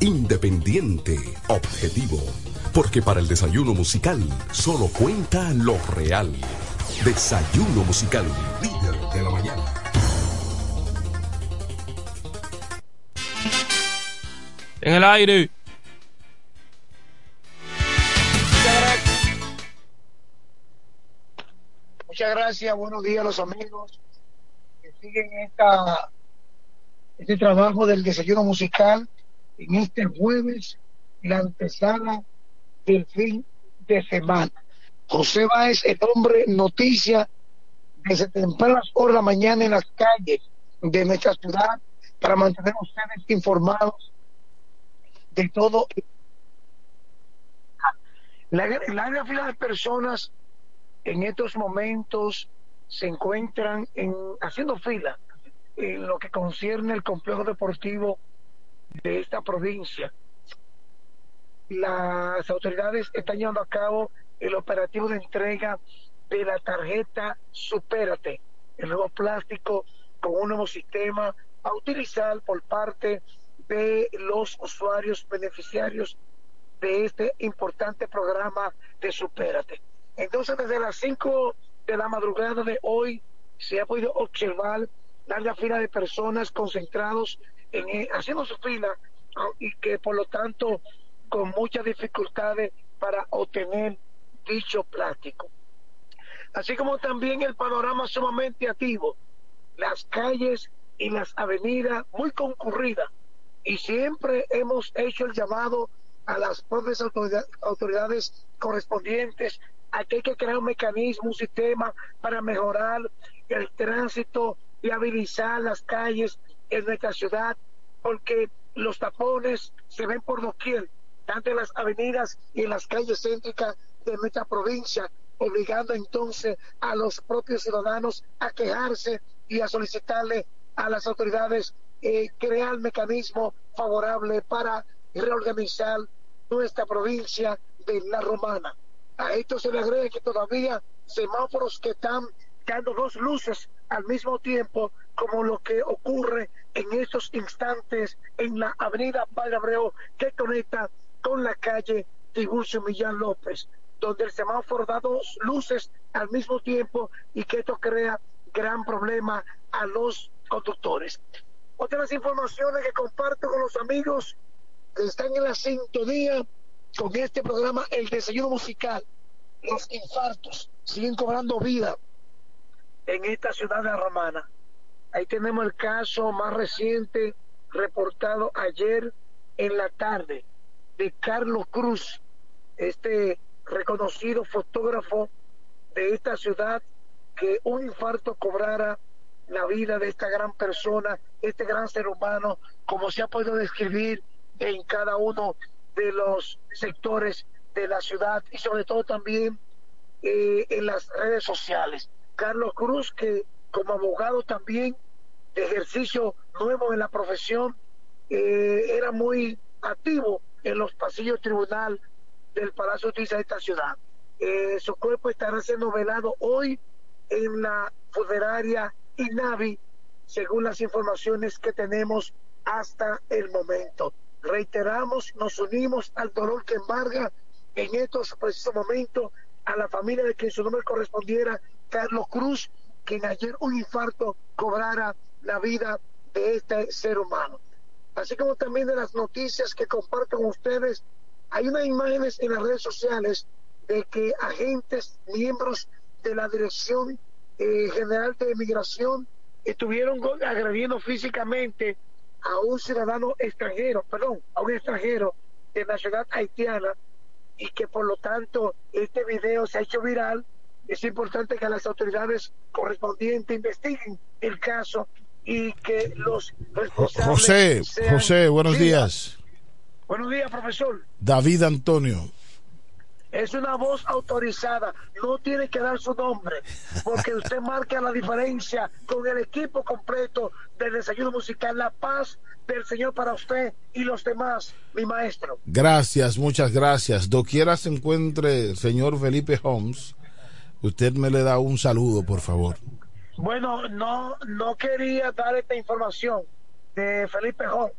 independiente, objetivo. Porque para el desayuno musical solo cuenta lo real. Desayuno musical, líder de la mañana. En el aire. Muchas gracias, buenos días a los amigos que siguen esta, este trabajo del desayuno musical en este jueves, la antesala del fin de semana. José Báez, el hombre noticia, desde tempranas horas de la mañana en las calles de nuestra ciudad para mantener ustedes informados de todo. La, la gran fila de personas en estos momentos se encuentran en, haciendo fila en lo que concierne el complejo deportivo de esta provincia. Las autoridades están llevando a cabo el operativo de entrega de la tarjeta Supérate, el nuevo plástico con un nuevo sistema a utilizar por parte de los usuarios beneficiarios de este importante programa de Supérate. Entonces, desde las 5 de la madrugada de hoy se ha podido observar larga fila de personas concentrados en, eh, haciendo su fila y que por lo tanto con muchas dificultades para obtener dicho plástico. Así como también el panorama sumamente activo, las calles y las avenidas muy concurridas y siempre hemos hecho el llamado a las propias autoridades correspondientes a que hay que crear un mecanismo, un sistema para mejorar el tránsito y habilitar las calles en nuestra ciudad, porque los tapones se ven por doquier, tanto en las avenidas y en las calles céntricas de nuestra provincia, obligando entonces a los propios ciudadanos a quejarse y a solicitarle a las autoridades eh, crear mecanismo favorable para reorganizar nuestra provincia de La Romana. A esto se le agrega que todavía semáforos que están dando dos luces al mismo tiempo, como lo que ocurre en estos instantes en la avenida Padre Abreu que conecta con la calle Tiburcio Millán López, donde el semáforo da dos luces al mismo tiempo y que esto crea gran problema a los conductores. Otras informaciones que comparto con los amigos que están en la sintonía con este programa, el desayuno musical, los infartos siguen cobrando vida en esta ciudad de Romana. Ahí tenemos el caso más reciente reportado ayer en la tarde de Carlos Cruz, este reconocido fotógrafo de esta ciudad, que un infarto cobrara la vida de esta gran persona, este gran ser humano, como se ha podido describir en cada uno de los sectores de la ciudad y sobre todo también eh, en las redes sociales. Carlos Cruz, que como abogado también de ejercicio nuevo en la profesión, eh, era muy activo en los pasillos tribunal del Palacio de Justicia de esta ciudad. Eh, su cuerpo estará siendo velado hoy en la funeraria INAVI, según las informaciones que tenemos hasta el momento. Reiteramos, nos unimos al dolor que embarga en estos precisos momentos a la familia de quien su nombre correspondiera, Carlos Cruz, quien ayer un infarto cobrara la vida de este ser humano. Así como también de las noticias que comparto con ustedes, hay unas imágenes en las redes sociales de que agentes, miembros de la Dirección eh, General de Migración, estuvieron agrediendo físicamente a un ciudadano extranjero, perdón, a un extranjero de nacionalidad haitiana y que por lo tanto este video se ha hecho viral. Es importante que las autoridades correspondientes investiguen el caso y que los responsables. José, José, buenos días. Buenos días, profesor. David Antonio. Es una voz autorizada, no tiene que dar su nombre, porque usted marca la diferencia con el equipo completo del desayuno musical La Paz del Señor para usted y los demás, mi maestro. Gracias, muchas gracias. Doquiera se encuentre el señor Felipe Holmes, usted me le da un saludo, por favor. Bueno, no, no quería dar esta información de Felipe Holmes,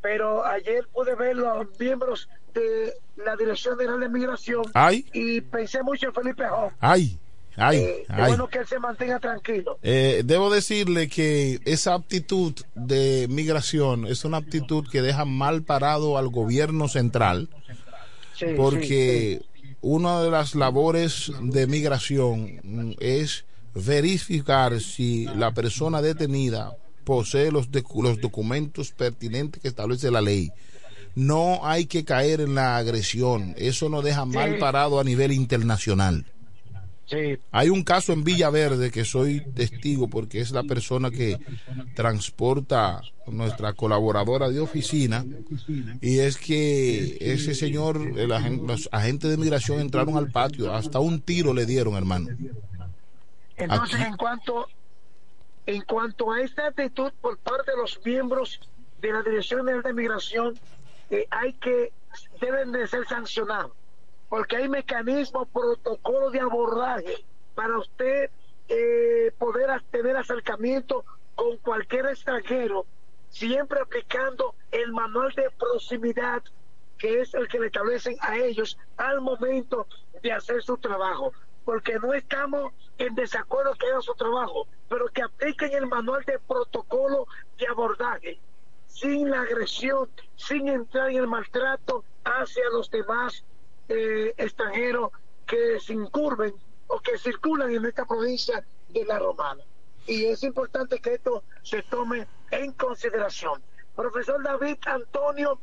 pero ayer pude ver los miembros de la Dirección General de Migración y pensé mucho en Felipe Holmes. Ay, ay, eh, ay. bueno que él se mantenga tranquilo. Eh, debo decirle que esa aptitud de migración es una aptitud que deja mal parado al gobierno central, Sí, porque una de las labores de migración mm, es verificar si la persona detenida posee los, de- los documentos pertinentes que establece la ley. No hay que caer en la agresión, eso nos deja mal parado a nivel internacional. Hay un caso en Villaverde que soy testigo porque es la persona que transporta nuestra colaboradora de oficina y es que ese señor, el agen- los agentes de migración entraron al patio, hasta un tiro le dieron, hermano. Entonces, Aquí. en cuanto en cuanto a esta actitud por parte de los miembros de la Dirección General de Migración, eh, hay que deben de ser sancionados, porque hay mecanismos, protocolos de abordaje para usted eh, poder tener acercamiento con cualquier extranjero, siempre aplicando el manual de proximidad que es el que le establecen a ellos al momento de hacer su trabajo, porque no estamos en desacuerdo que hagan su trabajo, pero que apliquen el manual de protocolo de abordaje, sin la agresión, sin entrar en el maltrato hacia los demás eh, extranjeros que se incurven o que circulan en esta provincia de la Romana. Y es importante que esto se tome en consideración. Profesor David Antonio,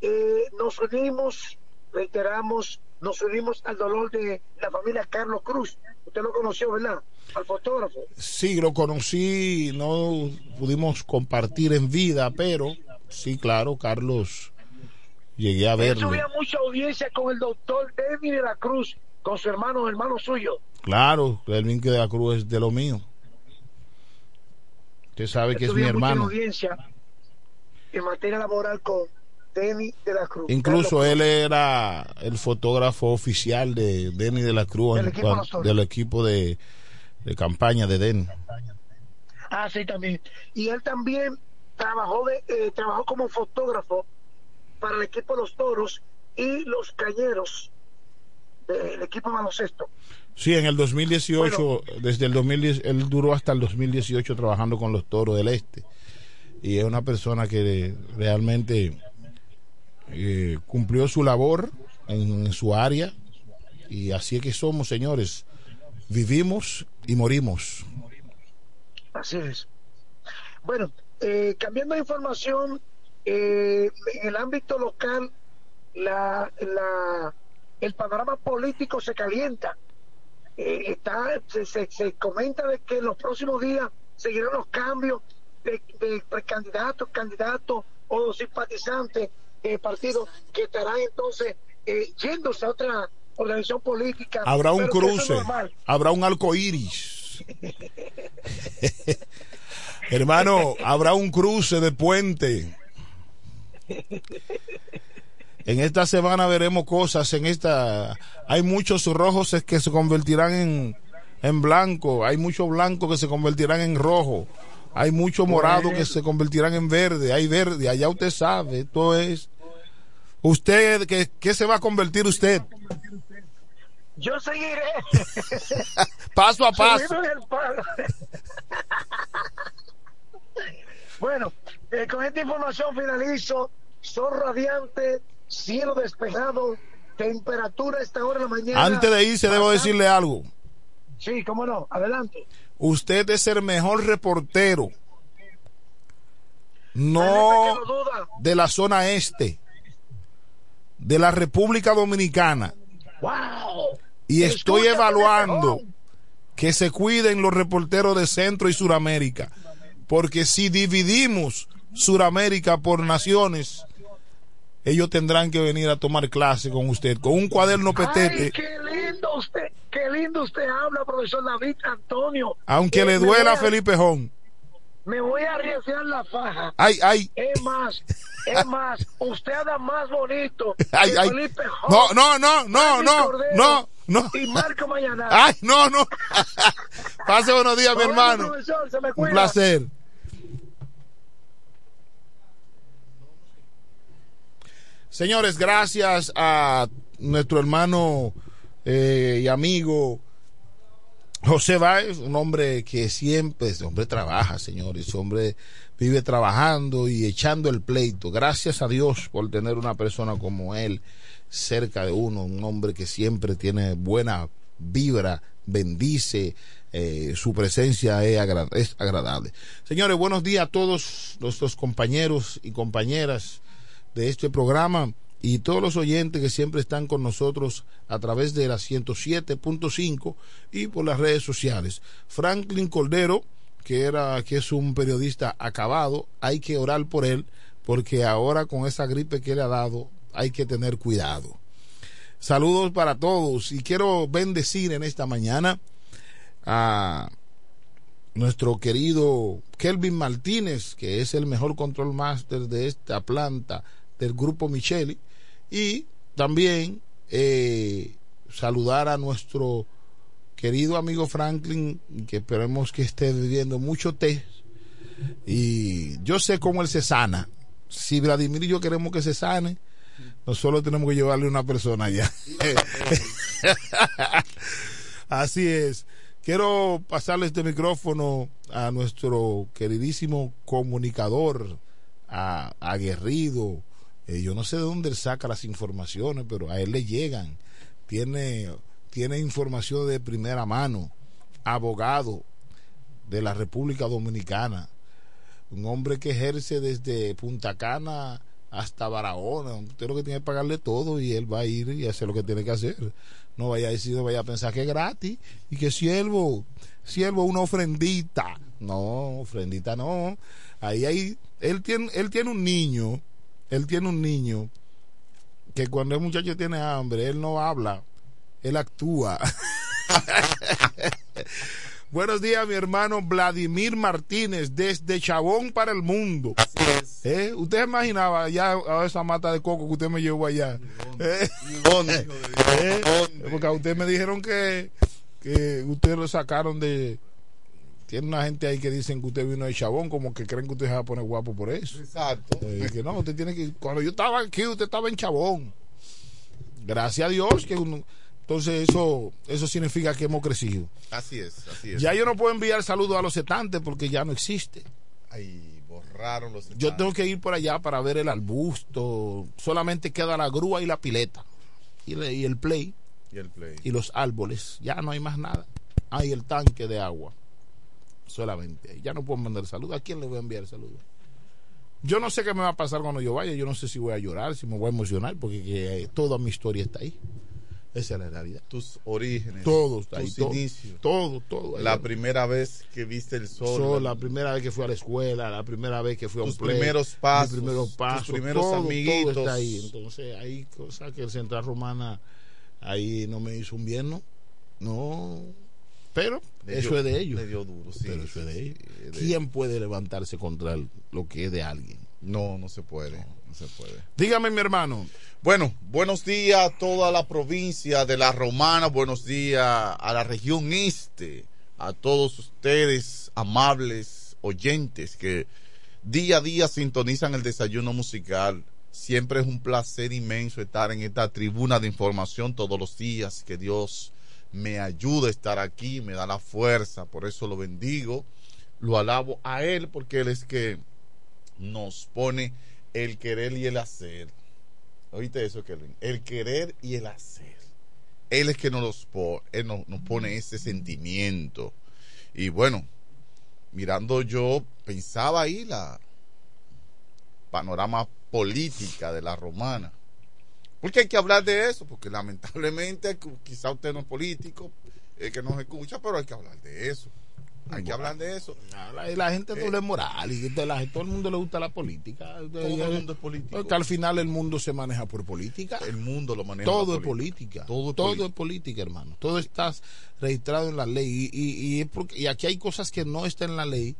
eh, nos unimos, reiteramos, nos unimos al dolor de la familia Carlos Cruz. Usted lo conoció, ¿verdad? Al fotógrafo. Sí, lo conocí, no pudimos compartir en vida, pero sí, claro, Carlos, llegué a Él verlo. subía mucha audiencia con el doctor David de la Cruz, con su hermano, hermano suyo. Claro, el que de la Cruz es de lo mío. Usted sabe que es mi Subía mucha hermano. audiencia en materia laboral con Denny de la Cruz. Incluso él era el fotógrafo oficial de Denny de la Cruz, Del equipo Toros. del equipo de, de campaña de Denny. Ah, sí, también. Y él también trabajó de, eh, trabajó como fotógrafo para el equipo los toros y los cañeros del equipo baloncesto. Sí, en el 2018, desde el 2010, él duró hasta el 2018 trabajando con los Toros del Este. Y es una persona que realmente eh, cumplió su labor en, en su área. Y así es que somos, señores. Vivimos y morimos. Así es. Bueno, eh, cambiando de información, eh, en el ámbito local, la, la, el panorama político se calienta. Eh, está, se, se- se comenta de que en los próximos días seguirán los cambios de, de precandidatos, candidatos o simpatizantes de partidos que estarán entonces eh, yéndose a otra organización política. Habrá un es cruce, normal. habrá un arco iris. Hermano, habrá un cruce de puente. En esta semana veremos cosas. En esta hay muchos rojos que se convertirán en, en blanco. Hay muchos blancos que se convertirán en rojo. Hay muchos morados que se convertirán en verde. Hay verde. Allá usted sabe. Esto es. Usted, ¿qué, qué se va a convertir usted? Yo seguiré. Paso a paso. Bueno, eh, con esta información finalizo. Sol radiante, cielo despejado, temperatura a esta hora de la mañana. Antes de irse, debo decirle algo. Sí, cómo no, adelante. Usted es el mejor reportero. No de la zona este, de la República Dominicana. ¡Wow! Y estoy evaluando que se cuiden los reporteros de Centro y Suramérica. Porque si dividimos Suramérica por naciones, ellos tendrán que venir a tomar clase con usted, con un cuaderno petete. Ay, qué lindo usted, qué lindo usted habla, profesor David Antonio. Aunque Eh, le duela a Felipe Jón. Me voy a arriesgar la faja. Ay, ay. Es más, es más, usted anda más bonito Ay, que ay. Felipe Jón, No, no, no, no, no, Cordero no, no. Y Marco Mañana. Ay, no, no. Pase buenos días, mi hermano. profesor, se me Un placer. Señores, gracias a nuestro hermano eh, y amigo José Báez, un hombre que siempre, ese hombre trabaja, señores, hombre vive trabajando y echando el pleito. Gracias a Dios por tener una persona como él cerca de uno, un hombre que siempre tiene buena vibra, bendice, eh, su presencia es agradable. Señores, buenos días a todos nuestros compañeros y compañeras de este programa. y todos los oyentes que siempre están con nosotros a través de la 107.5 y por las redes sociales. Franklin Cordero, que era que es un periodista acabado, hay que orar por él porque ahora con esa gripe que le ha dado hay que tener cuidado. Saludos para todos y quiero bendecir en esta mañana a nuestro querido Kelvin Martínez, que es el mejor control master de esta planta del grupo Micheli, y también eh, saludar a nuestro querido amigo Franklin, que esperemos que esté viviendo mucho té. Y yo sé cómo él se sana. Si Vladimir y yo queremos que se sane, nosotros tenemos que llevarle una persona allá. Así es. Quiero pasarle este micrófono a nuestro queridísimo comunicador, aguerrido. Eh, yo no sé de dónde él saca las informaciones, pero a él le llegan. Tiene, tiene información de primera mano. Abogado de la República Dominicana. Un hombre que ejerce desde Punta Cana hasta Barahona. Usted lo que tiene que pagarle todo y él va a ir y hacer lo que tiene que hacer. No vaya a decir, no vaya a pensar que es gratis y que siervo, siervo, una ofrendita. No, ofrendita no. Ahí hay, él tiene, él tiene un niño, él tiene un niño que cuando el muchacho tiene hambre, él no habla, él actúa. Buenos días, mi hermano Vladimir Martínez, desde Chabón para el mundo. ¿Eh? ¿Usted imaginaba ya a esa mata de coco que usted me llevó allá? ¿Eh? ¿Eh? Porque a usted me dijeron que, que usted lo sacaron de... Tiene una gente ahí que dicen que usted vino de Chabón, como que creen que usted se va a poner guapo por eso. Exacto. Eh, que no, usted tiene que... Cuando yo estaba aquí, usted estaba en Chabón. Gracias a Dios que uno... Entonces eso eso significa que hemos crecido. Así es, así es. Ya yo no puedo enviar saludos a los setantes porque ya no existe. Ay, borraron los Yo tengo que ir por allá para ver el arbusto. Solamente queda la grúa y la pileta. Y, le- y el play. Y el play. Y los árboles. Ya no hay más nada. Hay el tanque de agua. Solamente. Ya no puedo mandar saludos. ¿A quién le voy a enviar saludos? Yo no sé qué me va a pasar cuando yo vaya. Yo no sé si voy a llorar, si me voy a emocionar, porque que, eh, toda mi historia está ahí. Esa es la realidad. Tus orígenes. Todo está ahí. Tus todo, inicios. Todo, todo. ahí. La primera vez que viste el sol. Sol, la primera vez que fui a la escuela, la primera vez que fui a un Tus play, primeros pasos, mis primeros tus pasos, primeros todo, todo amiguitos. está ahí. Entonces, hay cosas que el Central Romana ahí no me hizo un bien, ¿no? No. Pero Le eso dio- es de ellos. le dio duro, sí, Pero eso es de ellos. sí, de- ¿Quién puede levantarse contra el- lo que es de alguien? No, no se puede. No se puede. Dígame, mi hermano. Bueno, buenos días a toda la provincia de La Romana, buenos días a la región este, a todos ustedes, amables oyentes que día a día sintonizan el desayuno musical. Siempre es un placer inmenso estar en esta tribuna de información todos los días. Que Dios me ayude a estar aquí, me da la fuerza, por eso lo bendigo, lo alabo a Él porque Él es que nos pone el querer y el hacer. ¿Oíste eso, Kelvin? El querer y el hacer. Él es que nos, los po- él nos, nos pone ese sentimiento. Y bueno, mirando yo, pensaba ahí la panorama política de la romana. Porque hay que hablar de eso, porque lamentablemente quizá usted no es político, el que nos escucha, pero hay que hablar de eso. Hay que hablar de eso. La, la gente no es moral y de la- todo el mundo le gusta la política. Todo el mundo es político. Porque al final el mundo se maneja por política. El mundo lo maneja Todo es política. Todo Todo, es es política, hermano. Todo está registrado en la ley. Y, y, y es porque- y aquí hay cosas que no están en la ley,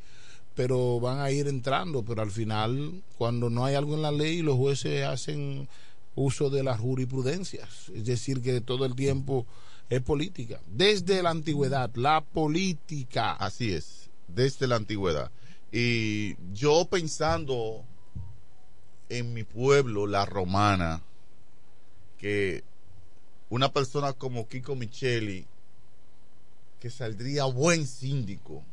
pero van a ir entrando. Pero al final, cuando no hay algo en la ley, los jueces hacen uso de las jurisprudencias. Es decir, que todo el tiempo es política. Desde la antigüedad, la política. Así es, desde la antigüedad. Y yo pensando en mi pueblo, la romana, que una persona como Kiko Micheli, que saldría buen síndico,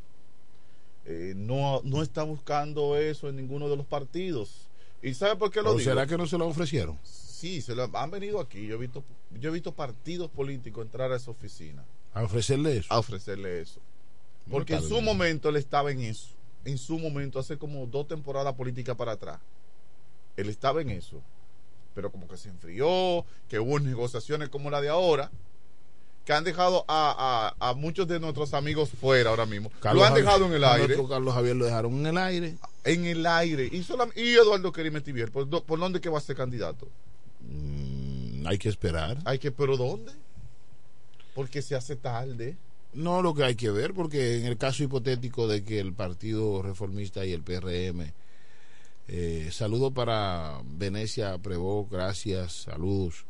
eh, no, no está buscando eso en ninguno de los partidos. ¿Y sabe por qué lo ¿O digo? será que no se lo ofrecieron? Sí, se lo han venido aquí. Yo he visto, yo he visto partidos políticos entrar a esa oficina A ofrecerle eso. a ofrecerle eso. Porque No en su bien. momento él estaba en eso. En su momento, hace como dos temporadas políticas para atrás. Él estaba en eso. pero como que se enfrió, que hubo negociaciones como la de ahora, que han dejado a, a, a muchos de nuestros amigos fuera ahora mismo. Carlos lo han Javier- dejado en el aire. Carlos Javier lo dejaron en el aire. En el aire. Y, Eduardo Tibier, ¿por, ¿por dónde que va a ser candidato? Hay que esperar. Hay que, ¿pero dónde? Porque se hace tarde. No lo que hay que ver, porque en el caso hipotético de que el Partido Reformista y el PRM, eh, saludo para Venecia Prevó, gracias, saludos,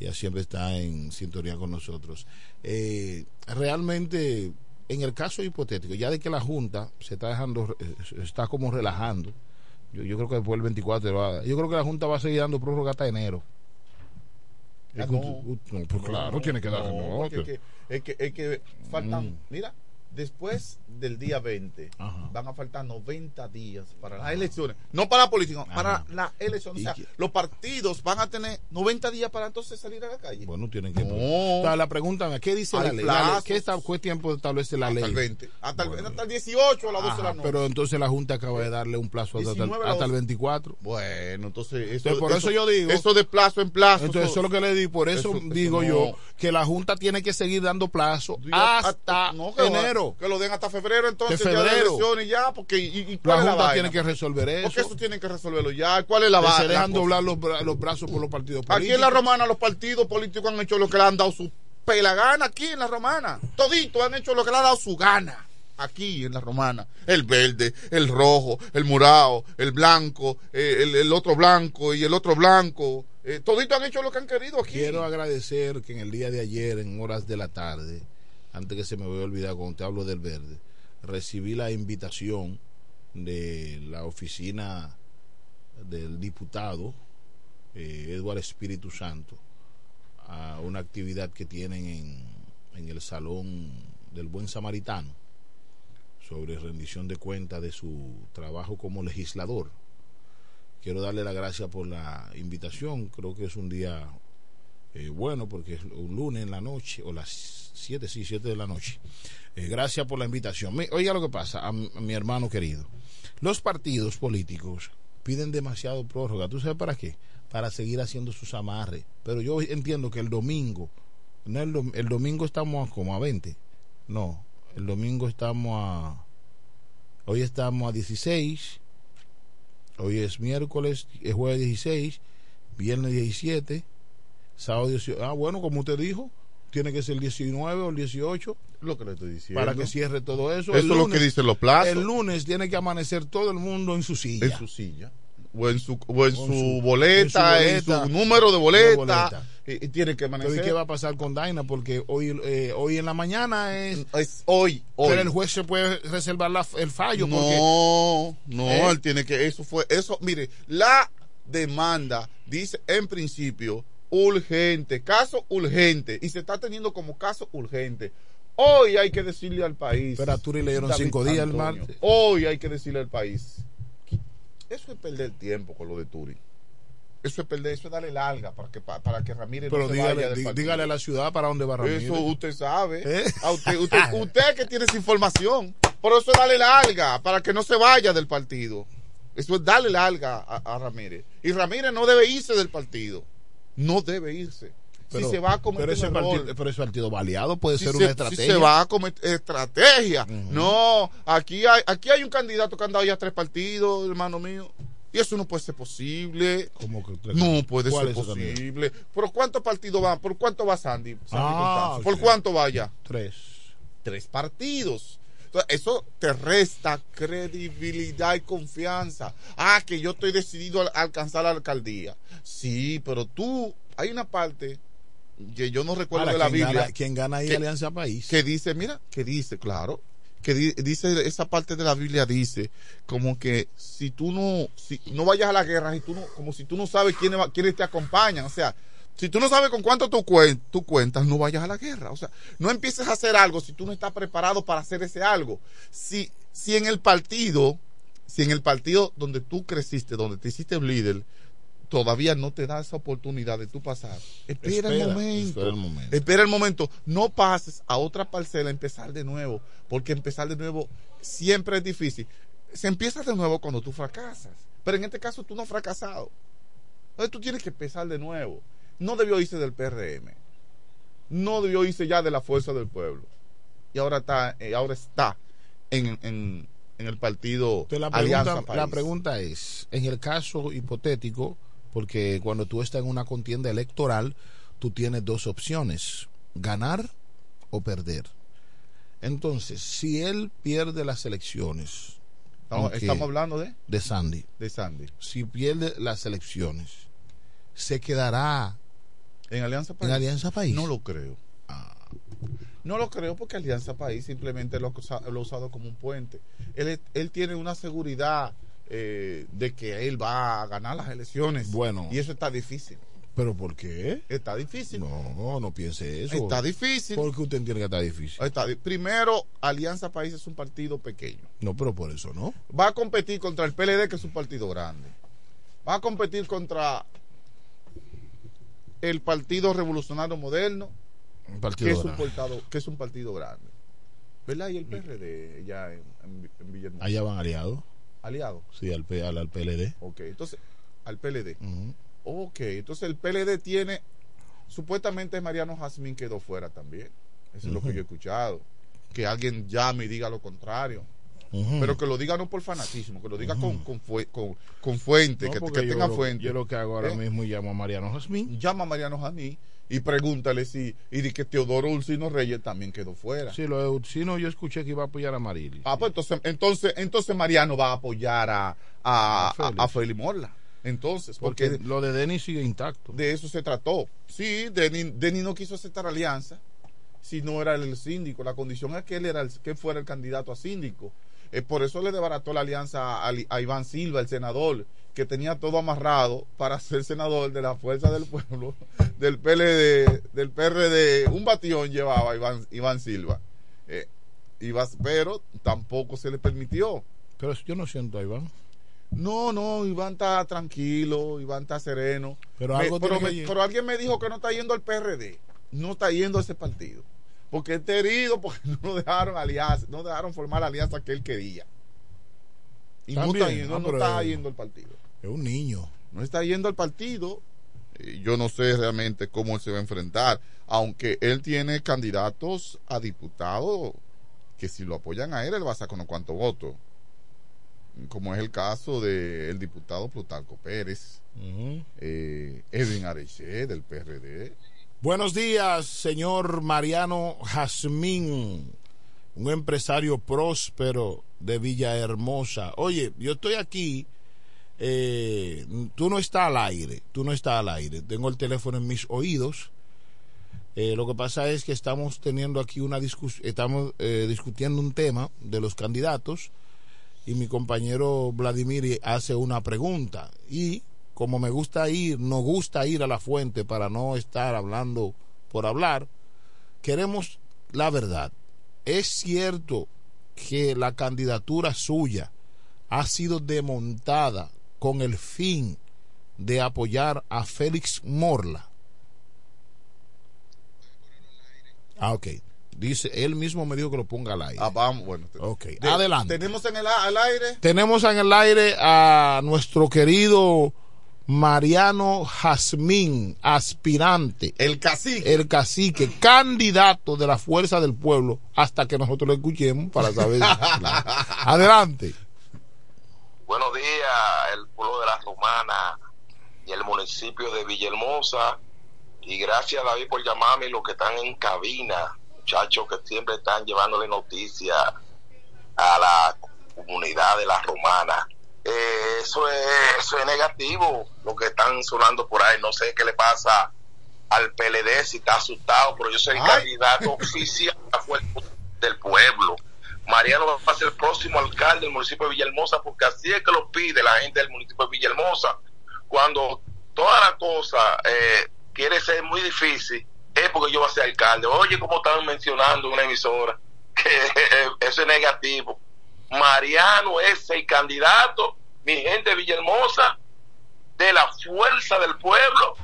ella siempre está en sintonía con nosotros. Eh, realmente, en el caso hipotético, ya de que la Junta se está dejando, eh, está como relajando, yo, yo creo que después del 24, va- yo creo que la Junta va a seguir dando prórroga hasta enero. Ah, no. pues claro, tiene que dar. No, que, es que, es que faltan, Mm. mira, después del día 20 van a faltar 90 días para las elecciones, no para la política, para las elecciones. O sea, los partidos van a tener 90 días para entonces salir a la calle. Bueno, tienen que. No. O sea, la pregunta, ¿qué dice la Hay ley? La ley, plazos. ¿Qué, está, ¿Qué tiempo establece la hasta ley? el 20, hasta, el, hasta el 18 a las 12 de la Ajá, noche. pero entonces la Junta acaba de darle un plazo hasta, 19 a hasta el 12. 24. Bueno, entonces eso, Entonces, por eso, yo digo. eso de plazo en plazo. Entonces, eso es lo que le di. Por eso, eso- eso digo no. yo que la Junta tiene que seguir dando plazo Diga, hasta no, que lo- enero. que lo den hasta febrero entonces De ya de febrero. elecciones ya porque y, y La ¿cuál es la Junta vaina? tiene que resolver eso. porque eso tienen que resolverlo ya ¿cuál es la vaina? se dejan doblar los, bra- los brazos por los partidos políticos. aquí en la romana los partidos políticos han hecho lo que le han dado su pela gana aquí en la romana toditos han hecho lo que le ha dado su gana aquí en la romana el verde el rojo el morado el blanco eh, el, el otro blanco y el otro blanco eh, toditos han hecho lo que han querido aquí Quiero agradecer que en el día de ayer, en horas de la tarde, antes que se me vaya a olvidar cuando te hablo del verde, recibí la invitación de la oficina del diputado eh, Eduardo Espíritu Santo a una actividad que tienen en, en el Salón del Buen Samaritano sobre rendición de cuentas de su trabajo como legislador. Quiero darle la gracia por la invitación. Creo que es un día eh, bueno porque es un lunes en la noche o las 7, sí, 7 de la noche. Eh, gracias por la invitación. Oiga lo que pasa a, mi- hermano querido. Los partidos políticos piden demasiado prórroga. ¿Tú sabes para qué? Para seguir haciendo sus amarres. Pero yo entiendo que el domingo, no el, el domingo estamos como a 20. No, el domingo estamos a... Hoy estamos a 16. Hoy es miércoles, es jueves 16, viernes 17, sábado 18. Ah, bueno, como usted dijo, tiene que ser el 19 o el 18. Lo que le estoy diciendo. Para que cierre todo eso. Eso El es lo que dicen los plazos. El lunes tiene que amanecer todo el mundo en su silla. en su silla o en su, o en su, su- boleta, en en su número de De boleta. Y, y tiene que amanecer. ¿qué va a pasar con Daina? Porque hoy, eh, hoy en la mañana es... hoy, hoy. Pero el juez se puede reservar la- el fallo. porque- No, no, ¿Eh? él tiene que, eso fue, eso, mire, la demanda dice en principio urgente, caso urgente, y se está teniendo como caso urgente. Hoy hay que decirle al país. Pero a Turi le dieron David cinco días el martes. Hoy hay que decirle al país. Eso es perder tiempo con lo de Turi. Eso es perder, eso es darle larga para que, para, que Ramírez Pero no se dígale, vaya del dígale a la ciudad para dónde va Ramírez. Eso usted sabe. ¿Eh? A usted, usted, usted que tiene esa información. Por eso es darle larga, para que no se vaya del partido. Eso es darle larga a, a Ramírez. Y Ramírez no debe irse del partido. No debe irse. Pero- si se va a cometer pero ese, un error, partido, pero ese partido baleado puede si ser se, una si estrategia. se va a cometer estrategia. No, aquí hay, aquí hay un candidato que ha andado ya tres partidos, hermano mío. Y eso no puede ser posible. ¿Cómo que No puede ¿Cuál ser posible. ¿Por cuántos partidos van? ¿Por cuánto va Sandy? Sandy Ah? ¿Por ok. cuánto vaya? Tres. Tres partidos. Entonces, eso te resta credibilidad y confianza. Ah, que yo estoy decidido a alcanzar la alcaldía. Sí, pero tú, hay una parte que yo no recuerdo Ahora, de la ¿quién Biblia. Gana, ¿Quién gana ahí que- Alianza País? que dice, mira, que dice, claro, que di- dice, esa parte de la Biblia dice, como que si tú no, si no vayas a la guerra, y tú no, como si tú no sabes quiénes, quiénes te acompañan, o sea, si tú no sabes con cuánto tú, cuen- tú cuentas, no vayas a la guerra, o sea, no empieces a hacer algo si tú no estás preparado para hacer ese algo. Si, si en el partido, si en el partido donde tú creciste, donde te hiciste líder, todavía no te da esa oportunidad de tú pasar. Espera, el momento. espera el momento. Espera el momento. No pases a otra parcela empezar de nuevo, porque empezar de nuevo siempre es difícil. Se empieza de nuevo cuando tú fracasas. Pero en este caso tú no has fracasado. Entonces tú tienes que empezar de nuevo. No debió irse del PRM. No debió irse ya de la fuerza del pueblo. Y ahora está, eh, ahora está en, en, en el partido Entonces, la Alianza pregunta, la País. pregunta es, en el caso hipotético, porque cuando tú estás en una contienda electoral, tú tienes dos opciones, ganar o perder. Entonces, si él pierde las elecciones, Estamos, hablando de, de Sandy, de Sandy. si pierde las elecciones, ¿se quedará ¿En Alianza País? en Alianza País? No lo creo. No lo creo porque Alianza País simplemente lo, ha usa- lo ha usado como un puente. Él tiene una seguridad eh, de que él va a ganar las elecciones. Bueno. Y eso está difícil. ¿Pero por qué? Está difícil. No, no piense eso. Está difícil. ¿Por qué usted entiende que está difícil? Está di- Primero, Alianza País es un partido pequeño. No, pero por eso no. Va a competir contra el PLD, que es un partido grande. Va a competir contra el Partido Revolucionario Moderno, que es, un portado- que es un partido grande. ¿Verdad? Y el PRD ya en, en, en. Allá van aliados. Aliado. Sí, al, al, al PLD. Ok, entonces, al PLD. Ujú. Ok, entonces el PLD tiene, supuestamente Mariano Jazmín quedó fuera también. Eso es lo que yo he escuchado. Que alguien llame y diga lo contrario. Pero que lo diga no por fanatismo, que lo diga con, con, con, con fuente, No, que, que yo tenga lo- fuente. Yo lo que hago ahora ¿Eh? mismo llamo a Mariano Jazmín. Llama a Mariano Jazmín y pregúntale si, y di que Teodoro Ulcino Reyes también quedó fuera. Sí, lo de Ursino yo escuché que iba a apoyar a Marili. Ah, pues entonces, entonces, entonces Mariano va a apoyar a, a, A a, Félix. a Félix Morla. Entonces, porque, Porque lo de Denis sigue intacto. de eso se trató. Sí, Denis, Denis no quiso aceptar alianza si no era el síndico. La condición es que él era el, que fuera el candidato a síndico. Eh, por eso le desbarató la alianza a, a Iván Silva, el senador, que tenía todo amarrado para ser senador de la Fuerza del Pueblo, del PLD, del PRD. Un batión llevaba Iván, Iván Silva. Eh, iba- pero tampoco se le permitió. Pero yo no siento a Iván. No, no, Iván está tranquilo, Iván está sereno. Pero Me- algo pero, me- alguien me dijo que no está yendo al PRD, no está yendo a ese partido. Porque está herido, porque no dejaron alianza, no dejaron formar la alianza que él quería. Y no está yendo, no pero está es- yendo al partido. Es un niño. No está yendo al partido. Eh, Yo no sé realmente cómo él se va a enfrentar, aunque él tiene candidatos a diputado que si lo apoyan a él, él va a sacar unos cuantos votos. Como es el caso del diputado Plutarco Pérez, eh, Edwin Areche del PRD. Buenos días, señor Mariano Jazmín, un empresario próspero de Villahermosa. Oye, yo estoy aquí, eh, tú no estás al aire, tú no estás al aire. Tengo el teléfono en mis oídos. Eh, lo que pasa es que estamos teniendo aquí una discusión, estamos eh, discutiendo un tema de los candidatos y mi compañero Vladimir hace una pregunta y como me gusta ir, nos gusta ir a la fuente para no estar hablando por hablar, queremos la verdad. Es cierto que la candidatura suya ha sido desmontada con el fin de apoyar a Félix Morla. Ah, ok. Dice, él mismo me dijo que lo ponga al aire. Ah, vamos, bueno. Ok, De- adelante. Tenemos en el al aire Tenemos en el aire a nuestro querido Mariano Jazmín, aspirante. El cacique. El cacique, candidato de la Fuerza del Pueblo, hasta que nosotros lo escuchemos para saber. Adelante. Buenos días, el pueblo de la Romana y el municipio de Villahermosa. Y gracias, David, por llamarme y los que están en cabina, muchachos que siempre están llevándole noticias a la comunidad de la Romana. Eh, eso, es, eso es negativo, lo que están sonando por ahí. No sé qué le pasa al PLD, si está asustado, pero yo soy el candidato oficial a del pueblo. Mariano va a ser el próximo alcalde del municipio de Villahermosa porque así es que lo pide la gente del municipio de Villahermosa. Cuando toda la cosa eh, quiere ser muy difícil, es porque yo voy a ser alcalde. Oye, como estaban mencionando en una emisora, que eso es negativo. Mariano es el candidato, mi gente de Villahermosa, de la fuerza del pueblo.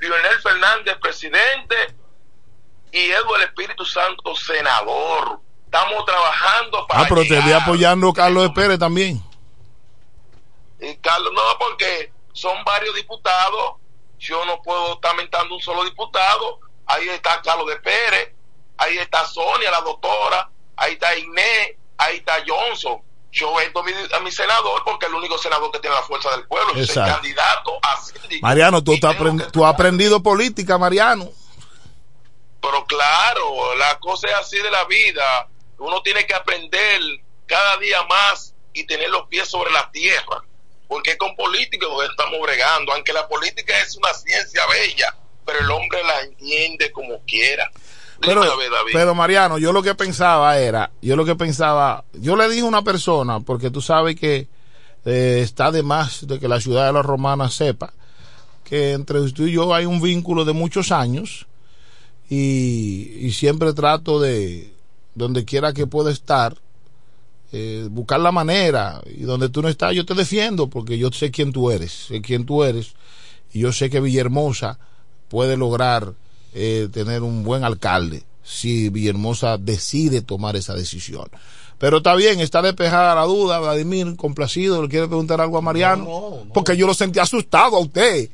Lionel Fernández, presidente, y Eduardo Espíritu Santo, senador. Estamos trabajando para Ah, pero te vi llegar. apoyando Carlos Pérez también. Y Carlos, no, porque son varios diputados. Yo no puedo estar mentando un solo diputado. Ahí está Carlos de Pérez, ahí está Sonia, la doctora, ahí está Inés, ahí está Johnson. Yo vendo a mi, a mi senador porque es el único senador que tiene la fuerza del pueblo. Yo soy candidato a síndico. Mariano, tú, estás aprend- tú has aprendido política, Mariano. Pero claro, la cosa es así de la vida. Uno tiene que aprender cada día más y tener los pies sobre la tierra. Porque con políticos estamos bregando. Aunque la política es una ciencia bella, pero el hombre la entiende como quiera. Ver, pero Mariano, yo lo que pensaba era, yo lo que pensaba, yo le dije a una persona, porque tú sabes que eh, está de más de que la ciudad de la Romana sepa que entre tú y yo hay un vínculo de muchos años y, y siempre trato de, donde quiera que pueda estar, eh, buscar la manera y donde tú no estás yo te defiendo porque yo sé quién tú eres, sé quién tú eres y yo sé que Villahermosa puede lograr eh, tener un buen alcalde si Villahermosa decide tomar esa decisión. Pero está bien, está despejada la duda, Vladimir, complacido, le quiere preguntar algo a Mariano, porque yo lo sentí asustado a usted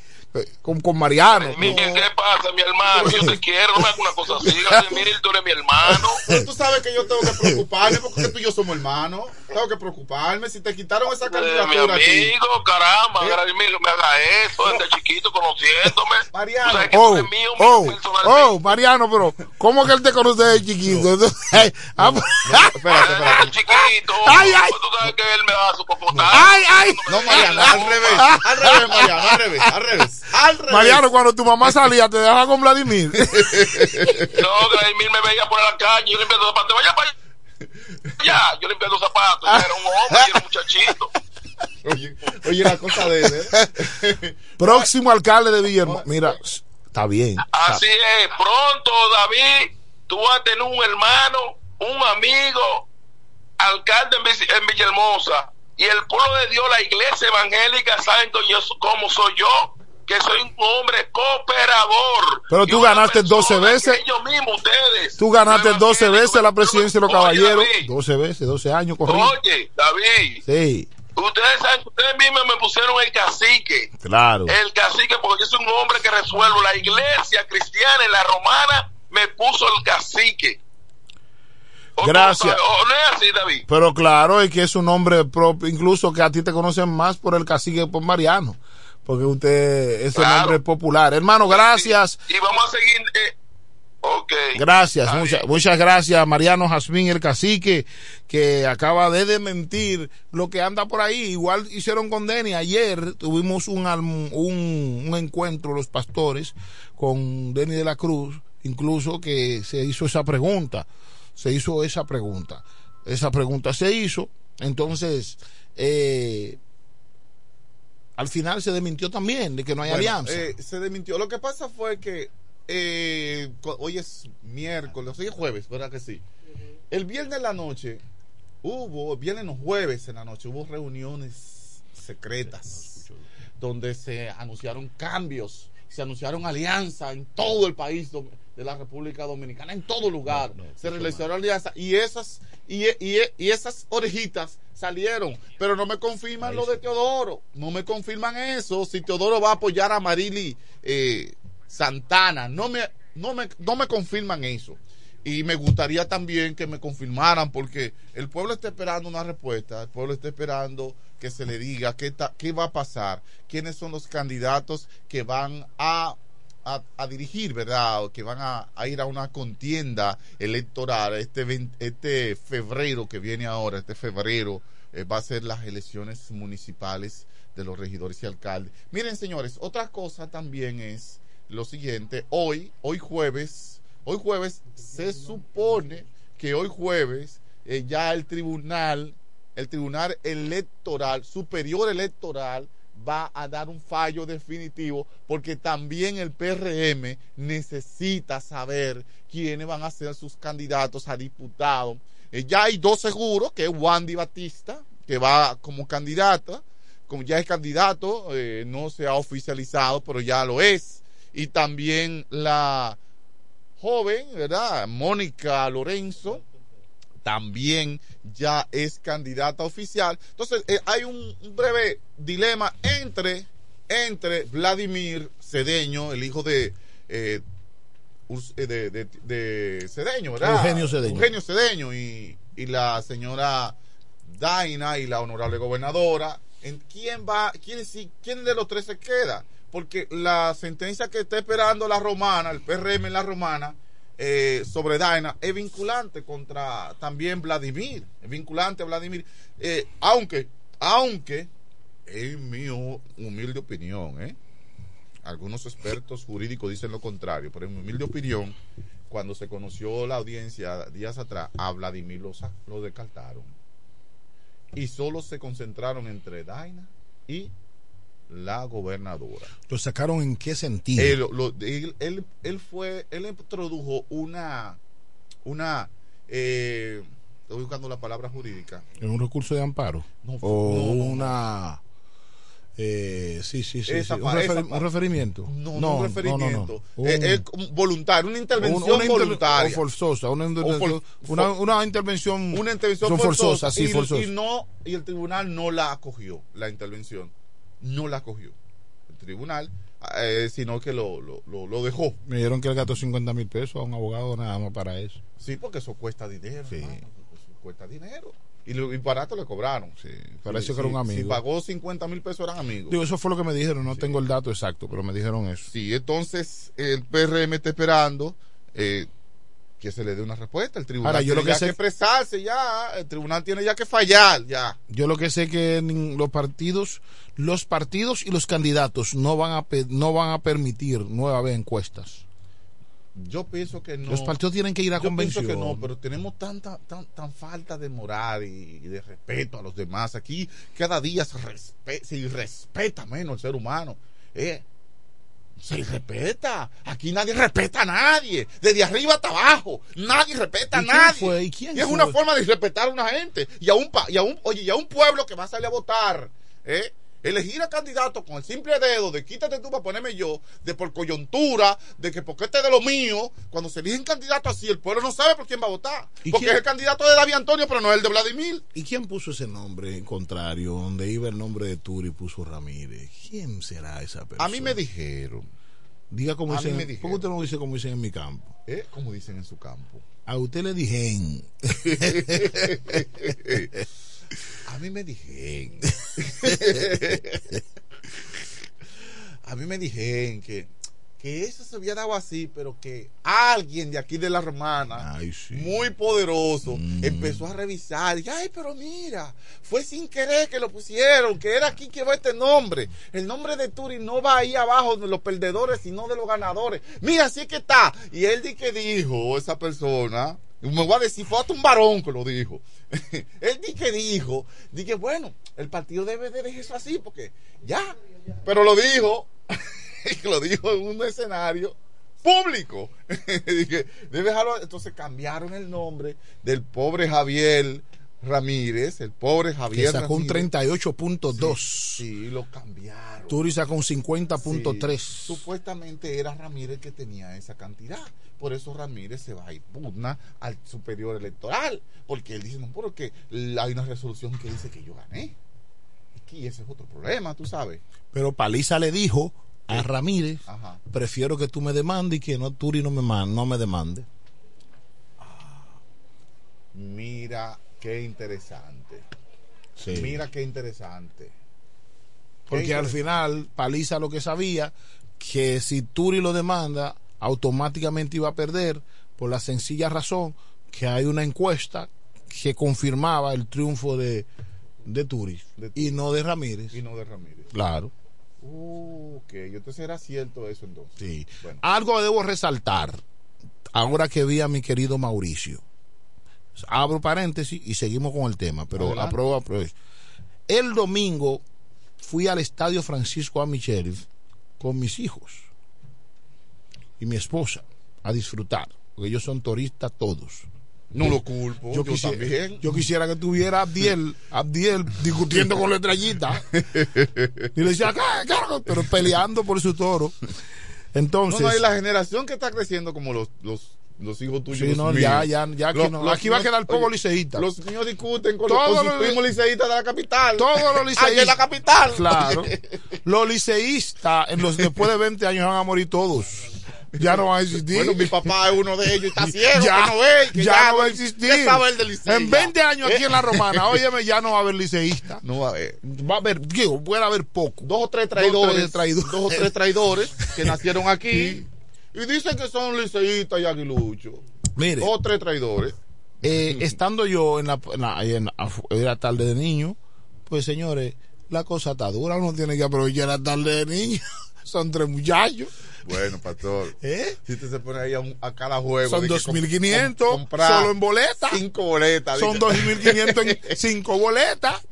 con, con Mariano. Miguel, ¿qué pasa, mi hermano? Yo te quiero, no me hagas una cosa así. Vladimir, tú eres mi hermano. Pero tú sabes que yo tengo que preocuparme porque tú y yo somos hermanos. Tengo que preocuparme. Si te quitaron esa Eres mi candidatura aquí. amigo, caramba, ¿Eh? Vladimir, no me haga eso desde chiquito conociéndome. Mariano. Tú sabes que tú Oh, eres mío, oh, mío personalmente. oh, Mariano, pero ¿cómo que él te conoce de chiquito? Entonces, ah, espérate, espérate. chiquito. Ay, ay. Tú sabes que él me da su popotazo. Ay, ay. No, Mariano, al revés. Al revés, Mariano, al revés, al revés. Al revés. Mariano, cuando tu mamá salía, te dejaba con Vladimir. No, Vladimir me veía por la calle, yo limpiando zapatos. Vaya para allá, yo limpiando zapatos. Yo era un hombre, yo era un muchachito. Oye, oye, la cosa de él, ¿eh? Próximo alcalde de Villahermosa. Mira, está bien. Así es, pronto, David, tú vas a tener un hermano, un amigo, alcalde en, Villahermosa. Y el pueblo de Dios, la iglesia evangélica, saben cómo soy yo, que soy un hombre cooperador. Pero tú ganaste 12 veces. Ellos mismos, ustedes. Tú ganaste 12 veces la presidencia de los caballeros. David. 12 veces, 12 años corridos. Oye, David, Sí, ustedes saben que ustedes mismos me pusieron el cacique. claro. El cacique, porque yo soy un hombre que resuelvo. La iglesia cristiana en la romana me puso el cacique. ¿O Gracias. ¿O no es así, David? Pero claro, es que es un nombre propio, incluso que a ti te conocen más por el cacique que por Mariano. Porque usted es el Claro. nombre popular. Hermano, gracias. Y vamos a seguir. Eh, ok. Gracias, Está muchas, bien. muchas gracias, Mariano Jazmín, el cacique, que acaba de desmentir lo que anda por ahí. Igual hicieron con Denny. Ayer tuvimos un, un, un encuentro, los pastores, con Denny de la Cruz, incluso que se hizo esa pregunta. Se hizo esa pregunta. Esa pregunta se hizo. Entonces, eh, al final se desmintió también de que no hay Bueno, alianza. eh, se desmintió. Lo que pasa fue que eh, hoy es miércoles, hoy es jueves, ¿verdad que sí? El viernes en la noche hubo, viernes no jueves en la noche, hubo reuniones secretas donde se anunciaron cambios, se anunciaron alianzas en todo el país de la República Dominicana, en todo lugar. se realizaron y esas y, y, y esas orejitas salieron, pero no me confirman lo de Teodoro, no me confirman eso, si Teodoro va a apoyar a Marili eh, Santana, no me, no me, no me confirman eso. Y me gustaría también que me confirmaran, porque el pueblo está esperando una respuesta, el pueblo está esperando que se le diga qué, ta- qué va a pasar, quiénes son los candidatos que van a, a, dirigir, ¿verdad? O que van a, a ir a una contienda electoral este, 20 este febrero que viene ahora, este febrero eh, va a ser las elecciones municipales de los regidores y alcaldes. Miren, señores, otra cosa también es lo siguiente, hoy, hoy jueves, hoy jueves se supone que hoy jueves eh, ya el tribunal, el tribunal electoral, superior electoral, va a dar un fallo definitivo porque también el PRM necesita saber quiénes van a ser sus candidatos a diputados. Eh, ya hay dos seguros, que es Wandy Batista, que va como candidata, como ya es candidato, eh, no se ha oficializado, pero ya lo es. Y también la joven, ¿verdad? Mónica Lorenzo, también ya es candidata oficial. Entonces, eh, hay un, un breve dilema entre entre Vladimir Cedeño, el hijo de, eh, eh, de, de- de Cedeño, ¿verdad? Eugenio Cedeño. Eugenio Cedeño y, y la señora Daina y la honorable gobernadora. ¿En quién va, quién, sí- quién de los tres se queda? Porque la sentencia que está esperando la romana, el PRM en la romana, eh, sobre Daina, es vinculante contra también Vladimir. Es vinculante a Vladimir. Eh, aunque, aunque, en mi hu- humilde opinión, ¿eh? algunos expertos jurídicos dicen lo contrario, pero en mi humilde opinión, cuando se conoció la audiencia días atrás, a Vladimir lo, lo descartaron. Y solo se concentraron entre Daina y la gobernadora. ¿Lo sacaron en qué sentido? Él, lo- él, él- él fue, él introdujo una, una, eh, estoy buscando la palabra jurídica. ¿En un recurso de amparo? No, o no, no, una... eh, sí, sí, sí. Esa sí, Un, referi- referimiento. No, no, un referimiento. Un- Eh, eh, como voluntario, una intervención una inter- voluntaria. O forzosa. Una, O intervención- for- una, una intervención. una intervención son forzosa, sí, y, forzosa. y no y el tribunal no la acogió la intervención no la acogió el tribunal eh, sino que lo, lo, lo, lo dejó Me dijeron que él gastó 50 mil pesos a un abogado nada más para eso. sí porque eso cuesta dinero hermano, eso cuesta dinero y, lo, y barato le cobraron sí, parece que era un amigo. si pagó 50 mil pesos eran amigos Digo, eso fue lo que me dijeron. No tengo el dato exacto, pero me dijeron eso. Sí, entonces el PRM está esperando eh, que se le dé una respuesta. El tribunal Ahora, yo tiene lo que ya sé- que expresarse ya. El tribunal tiene ya que fallar ya. Yo lo que sé que los partidos, los partidos y los candidatos no van a no van a permitir nueva vez encuestas. Yo pienso que no. Los partidos tienen que ir a Yo pienso convención. que no, pero tenemos tanta tan, tan falta de moral y, y de respeto a los demás. Aquí cada día se, respe- se irrespeta menos el ser humano. Eh, se irrespeta. Aquí nadie respeta a nadie. Desde arriba hasta abajo. Nadie respeta a ¿Y quién nadie. fue? ¿Y quién es fue? una forma de irrespetar a una gente. Y a un, pa- y a un, oye, y a un pueblo que va a salir a votar. ¿eh? Elegir a candidato con el simple dedo de quítate tú para ponerme yo, de por coyuntura, de que porque este es de lo mío, cuando se eligen candidatos así, el pueblo no sabe por quién va a votar. ¿Y Porque quién- es el candidato de David Antonio, pero no es el de Vladimir. ¿Y quién puso ese nombre en contrario? Donde iba el nombre de Turi puso Ramírez. ¿Quién será esa persona? A mí me dijeron. Diga como a dicen. me ¿Por qué usted no dice como dicen en mi campo? ¿Eh? Como dicen en su campo. A usted le dijeron. A mí me dijeron. A mí me dijeron que, que eso se había dado así, pero que alguien de aquí de la romana, muy poderoso, empezó a revisar. Y, ay, pero mira, fue sin querer que lo pusieron, que era aquí que va este nombre. El nombre de Turi no va ahí abajo de los perdedores, sino de los ganadores. Mira, así que está. Y él que dijo, esa persona, me voy a decir, fue hasta un varón que lo dijo. él di que dijo, di que bueno, el partido debe de dejar eso así, porque ya. Pero lo dijo, lo dijo en un escenario público. Debe dejarlo. Entonces cambiaron el nombre del pobre Javier Ramírez, el pobre Que Javier sacó un Ramírez. 38.2. Sí, lo cambiaron. Turi sacó un 50.3. Sí, supuestamente era Ramírez que tenía esa cantidad. Por eso Ramírez se va a ir pugna al superior electoral. Porque él dice, no, porque hay una resolución que dice que yo gané. Y ese es otro problema, tú sabes. Pero Paliza le dijo a Ramírez, Ajá. prefiero que tú me demandes y que no Turi no me, no me demande. Mira qué interesante. Sí. Mira qué interesante. Porque Qué al final Paliza lo que sabía, que si Turi lo demanda, automáticamente iba a perder por la sencilla razón que hay una encuesta que confirmaba el triunfo de, de Turi y no de Ramírez. Y no de Ramírez. Claro. Uh, ok, entonces era cierto eso entonces. Sí. Bueno. Algo debo resaltar, ahora que vi a mi querido Mauricio. Abro paréntesis y seguimos con el tema, pero Adelante. apruebo, apruebo. El domingo fui al estadio Francisco A. Michel con mis hijos y mi esposa a disfrutar, porque ellos son turistas todos. No lo culpo, yo quisiera, también. yo quisiera que tuviera Abdiel, Abdiel discutiendo con la estrellita. Y le decía, pero peleando por su toro. Entonces, no, no, y la generación que está creciendo como los, los los hijos tuyos. Sí, los no, ya, ya, ya aquí Los- no. los- Aquí va a quedar poco liceísta. Los niños discuten con, Todos los, con sus liceístas de la capital. Todos los liceístas. Ahí en la capital. Claro. Los liceístas, en los después de 20 años van a morir todos. Ya no van a existir. Bueno, mi papá es uno de ellos, está ciego, ya, que no ve, que ya ya no va a existir. ya sabe el del liceo, en ya. 20 años aquí en la Romana, óyeme, ya no va a haber liceísta. No va a haber. Va a haber, digo, puede haber poco. Dos o Dos tres traidores. dos o tres traidores que nacieron aquí y dicen que son liceístas y aguiluchos. Mire. O tres traidores. Eh, estando yo en la, en la, la- tarde de niño, pues señores, la cosa está dura, uno tiene que aprovechar la tarde de niño. Son tres muchachos. Bueno, pastor. ¿Eh? Si usted se pone ahí a, un- a cada juego. Son de que 2.500 com- comprar solo en boletas. Cinco boletas. Son dice. 2.500 en cinco boletas.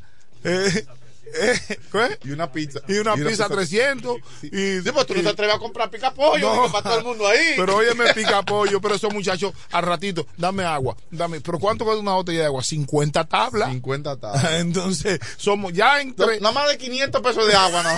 Eh, eh, ¿qué? Y una pizza. Y una pizza 300. Y, Sí, pues tú no te atreves a comprar pica pollo No. para todo el mundo ahí. Pero óyeme, pica pollo, pero esos muchachos, al ratito, dame agua, dame. ¿Pero cuánto cuesta una botella de agua? 50 tablas. 50 tablas. Entonces, somos ya entre. Nada más de 500 pesos de agua, ¿no?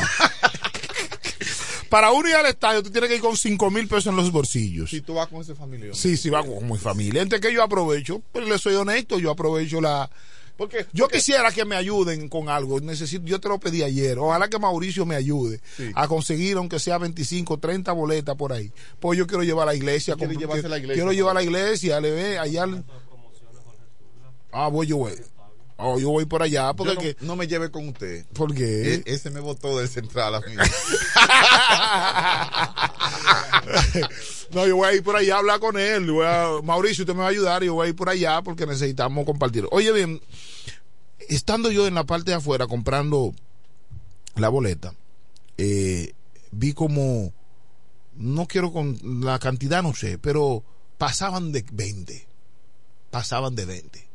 Para uno ir al estadio, tú tienes que ir con 5 mil pesos en los bolsillos. Si tú vas con ese familia. Sí, sí, va con mi familia. Entre que yo aprovecho, pero le soy honesto, yo aprovecho la. Porque, yo quisiera que me ayuden con algo. Necesito, yo te lo pedí ayer. Ojalá que Mauricio me ayude Sí. a conseguir, aunque sea 25, 30 boletas por ahí. Pues yo quiero llevar a la iglesia. ¿Quiere con- la iglesia? Quiero llevar a la iglesia, le ve allá. al- Ah, voy yo voy. Oh, yo voy por allá porque que- no me lleve con usted. ¿Por qué? E- ese me votó del central a mí. No, yo voy a ir por allá a hablar con él. Voy a- Mauricio, usted me va a ayudar. Yo voy a ir por allá porque necesitamos compartir. Oye, bien, estando yo en la parte de afuera comprando la boleta, eh, vi como, no quiero con la cantidad, no sé, pero pasaban de 20. Pasaban de 20.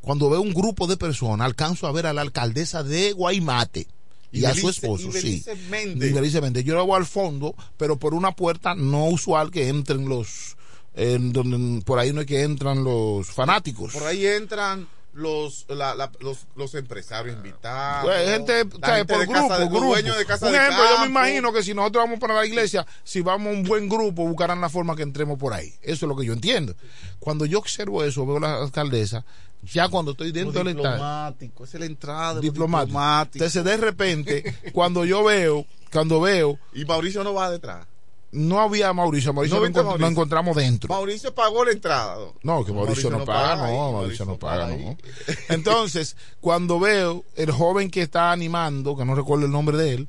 Cuando veo un grupo de personas, alcanzo a ver a la alcaldesa de Guaymate y, Y a su esposo, sí. Méndez. Yo la voy al fondo, pero por una puerta no usual que entren los, en donde por ahí no es que entran los fanáticos. Por ahí entran los, la- la- los, los empresarios invitados. Pues, gente, la ¿sabes? gente por de grupo, casa de- grupo. dueños de casa un de ejemplo, yo me imagino que si nosotros vamos para la iglesia, si vamos un buen grupo, buscarán la forma que entremos por ahí. Eso es lo que yo entiendo. Cuando yo observo eso, veo la alcaldesa, ya cuando estoy dentro del diplomático, es la entrada diplomático. diplomático. Entonces, de repente, cuando yo veo, cuando veo, Y Mauricio no va detrás. No había Mauricio, Mauricio ¿No lo, viste encont- Mauricio? lo encontramos dentro. Mauricio pagó la entrada. No, que Mauricio, no, paga, ahí, no, Mauricio no paga, ahí. no. Entonces, cuando veo el joven que está animando, que no recuerdo el nombre de él,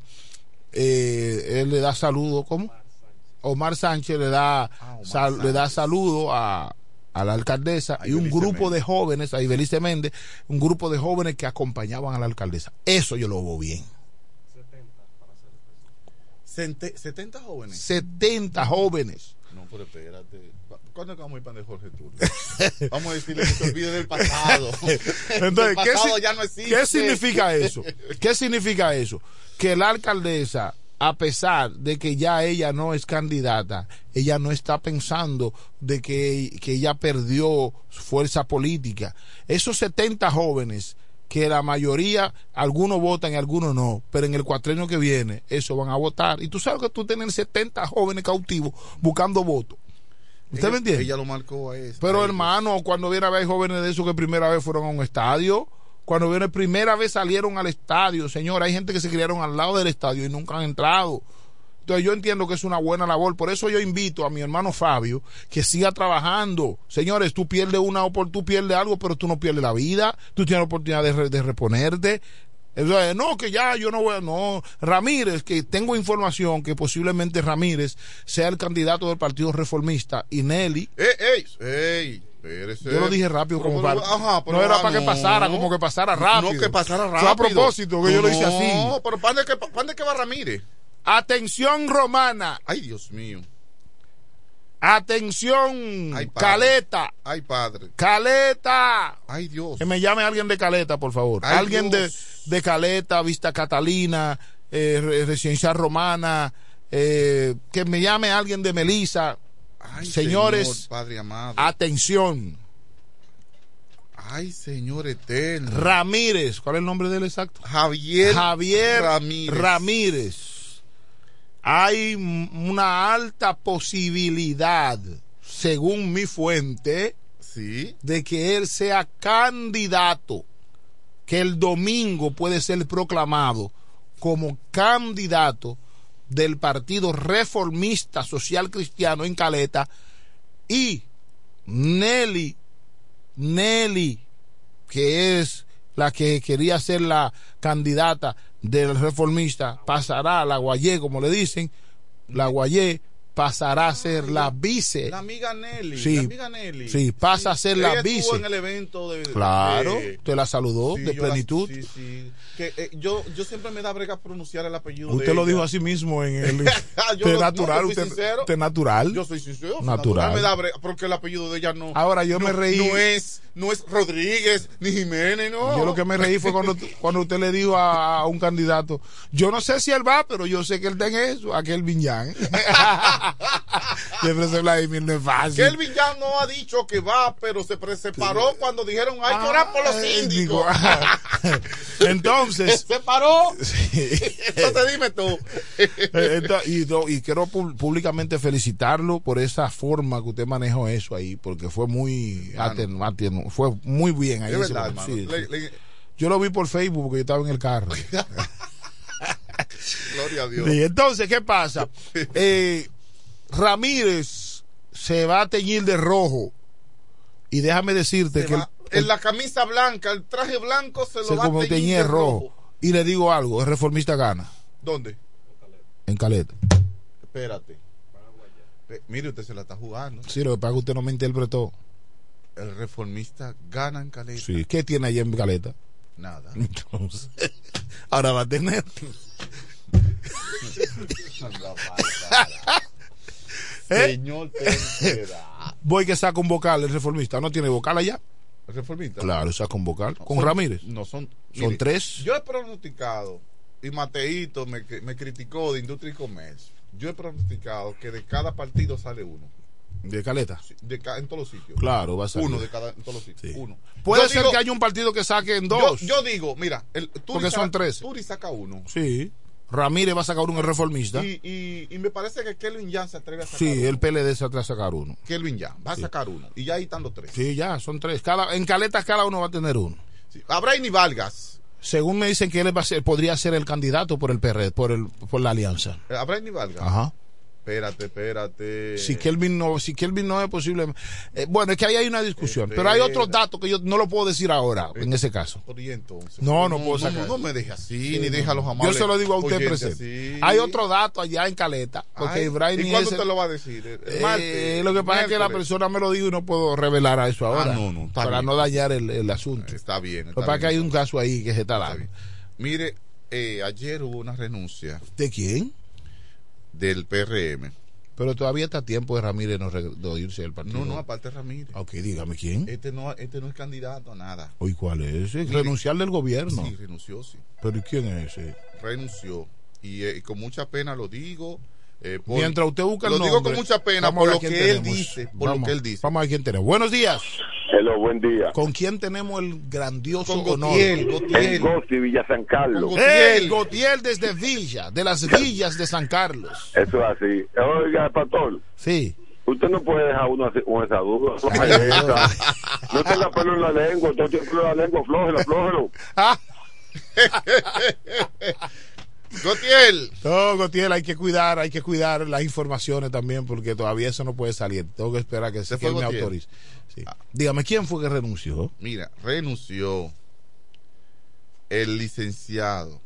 eh, él le da saludo, ¿cómo? Omar Sánchez le da, sal- le da saludo a, a la alcaldesa y un grupo Méndez. de jóvenes, a Ibelice Méndez, un grupo de jóvenes que acompañaban a la alcaldesa. Eso yo lo veo bien. Sente- 70 jóvenes. 70 jóvenes. No, pero espérate. ¿Cuándo vamos a ir para el Jorge Turner? Vamos a decirle que se olvide del pasado. Entonces, el ¿qué, pasado si- ya no existe. ¿qué significa eso? ¿Qué significa eso? Que la alcaldesa, a pesar de que ya ella no es candidata, ella no está pensando de que, que ella perdió fuerza política. Esos 70 jóvenes, que la mayoría, algunos votan y algunos no, pero en el cuatrenio que viene, eso van a votar. Y tú sabes que tú tienes 70 jóvenes cautivos buscando votos. ¿Usted Ella- me entiende? Ella lo marcó a eso. Pero a hermano, cuando viene a ver jóvenes de esos que primera vez fueron a un estadio, cuando viene primera vez salieron al estadio, señor, hay gente que se criaron al lado del estadio y nunca han entrado. Entonces yo entiendo que es una buena labor, por eso yo invito a mi hermano Fabio que siga trabajando. Señores, tú pierdes una opor- tú pierdes algo, pero tú no pierdes la vida, tú tienes la oportunidad de, re- de reponerte. Eso es, no, que ya yo no voy a, no, Ramírez, que tengo información que posiblemente Ramírez sea el candidato del Partido Reformista y Nelly ¡Ey, ey! ey espérese. yo lo dije rápido como Pero, para. ajá, pero no era ah, para que pasara, como que pasara rápido. No, que pasara rápido. Fue a propósito que yo lo hice así. No, pero ¿para dónde que, dónde que va Ramírez? Atención romana. Ay, Dios mío. Atención. Ay. Caleta. Ay, padre. Caleta. Ay, Dios. Que me llame alguien de Caleta, por favor. Ay, alguien de, de Caleta, Vista Catalina, eh, Re- Residencial Romana. eh, que me llame alguien de Melisa. Ay, Señores, Señor, Padre amado. Atención. Ay, Señor eterno. Ramírez. ¿Cuál es el nombre de él exacto? Javier, Javier Ramírez. Ramírez. Hay una alta posibilidad, según mi fuente, sí. de que él sea candidato, que el domingo puede ser proclamado como candidato del Partido Reformista Social Cristiano en Caleta y Nelly, Nelly, que es la que quería ser la candidata del reformista, pasará a la Guayé, como le dicen, la Guayé pasará a ser la vice. La amiga Nelly. Sí, la amiga Nelly. sí, pasa a ser la Ella estuvo vice. en el evento de. Claro, de- te la saludó Sí, de yo la- plenitud. sí, sí. Que, eh, yo, yo siempre me da brega pronunciar el apellido de Usted lo ella. dijo así mismo en el. Lo- natural, no, usted, sincero. usted natural. Yo soy sincero. Natural. Me da brega porque el apellido de ella no. Ahora, yo no- me reí. No es, no es Rodríguez ni Jiménez, no. Yo lo que me reí fue cuando, cuando usted le dijo a, a un candidato, yo no sé si él va, pero yo sé que él está en eso, aquel Viñán. Siempre se Vladimir no es fácil. Kelvin ya no ha dicho que va, pero se pre- separó cuando dijeron hay que orar por los síndicos. Entonces, se paró. Entonces dime tú. Eh, y, quiero públicamente felicitarlo por esa forma que usted manejó eso ahí, porque fue muy aten- fue muy bien ahí. Es ese verdad, momento. hermano. Sí, Le- sí. le- Yo lo vi por Facebook porque yo estaba en el carro. Gloria a Dios. Sí, entonces, ¿qué pasa? Eh, Ramírez se va a teñir de rojo. Y déjame decirte Se que va- en la camisa blanca, el traje blanco se lo se va a como teñir teñir de rojo. rojo. Y le digo algo, el reformista gana ¿Dónde? en Caleta. Espérate. Mire, usted se la está jugando. Sí, lo que pasa que usted no me interpretó. El reformista gana en Caleta. Sí, ¿qué tiene allá en Caleta? Nada. Entonces, ahora va a tener. ¿Eh? Señor. Voy que saca un vocal el reformista. ¿No tiene vocal allá? ¿El reformista? Claro, saca un vocal. Con Son- Ramírez. No, son, Son mire, tres. Yo he pronosticado, y Mateito me, me criticó de Industria y Comercio. Yo he pronosticado que de cada partido sale uno. De Caleta. De en todos los sitios. Claro, va a salir. Uno de cada, en todos los sitios. Uno. Puede Yo ser digo- que haya un partido que saquen Yo, dos. yo digo, mira, el, Turi Porque saca- son tres. Turi saca uno. Sí. Ramírez va a sacar uno el reformista. Y, y, y me parece que Kelvin Jan se atreve a sacar Sí, uno. el PLD se atreve a sacar uno. Kelvin Jan va a sacar uno. Y ya ahí están los tres. Sí, ya, son tres. Cada, en Caleta cada uno va a tener uno. Sí. Abraini Vargas. Según me dicen que él va a ser, podría ser el candidato por el PRD, por, el, por la alianza. Eh, Abraini Vargas. Ajá. Espérate, espérate. Si Kelvin no, si Kelvin no es posible. eh, bueno, es que ahí hay una discusión. Pero hay otros datos que yo no lo puedo decir ahora, en ese caso. Entonces. No, no puedo sacar. No, me deje así, Sí, ni deja los Yo amables. se lo digo a usted presente. así. Hay otro dato allá en Caleta. Porque Ay, Ibrahim ¿Y cuándo te lo va a decir? El Eh, martes, lo que pasa es que la persona me lo dijo y no puedo revelar a eso ahora. Ah, no, no, está para bien. no dañar el, el asunto. Está bien. Lo que pasa es que hay un caso ahí que se está dando. Mire, eh, ayer hubo una renuncia ¿De quién? Del PRM. Pero todavía está a tiempo de Ramírez no, de irse del partido. No, no, aparte Ramírez. Ok, dígame quién. Este no, este no es candidato a nada. Hoy cuál es? Mire, Renunciar del gobierno. Sí, renunció, sí. Pero ¿y quién es ese? Renunció. Y, eh, con mucha pena lo digo. Eh, por- Mientras usted busca el Lo digo nombre, con mucha pena por lo que él dice. Por vamos, lo que él dice. Vamos a ver quién tenemos. Buenos días. Hello, buen día. ¿Con quién tenemos el grandioso Con honor? Gotiel, Gotiel. En Gosti, Villa San Carlos. ¡Ey! Gotiel desde Villa, de las villas de San Carlos. Eso es así. Oiga, pastor. Sí. Usted no puede dejar uno así con esa duda. No tenga pelo en la lengua. Usted tiene pelo en la lengua. Flójelo, flójelo. Gotiel. No, Gotiel, hay que cuidar, hay que cuidar las informaciones también porque todavía eso no puede salir. Tengo que esperar que, Se me autorice. Sí. Dígame, ¿quién fue que renunció? Mira, renunció el licenciado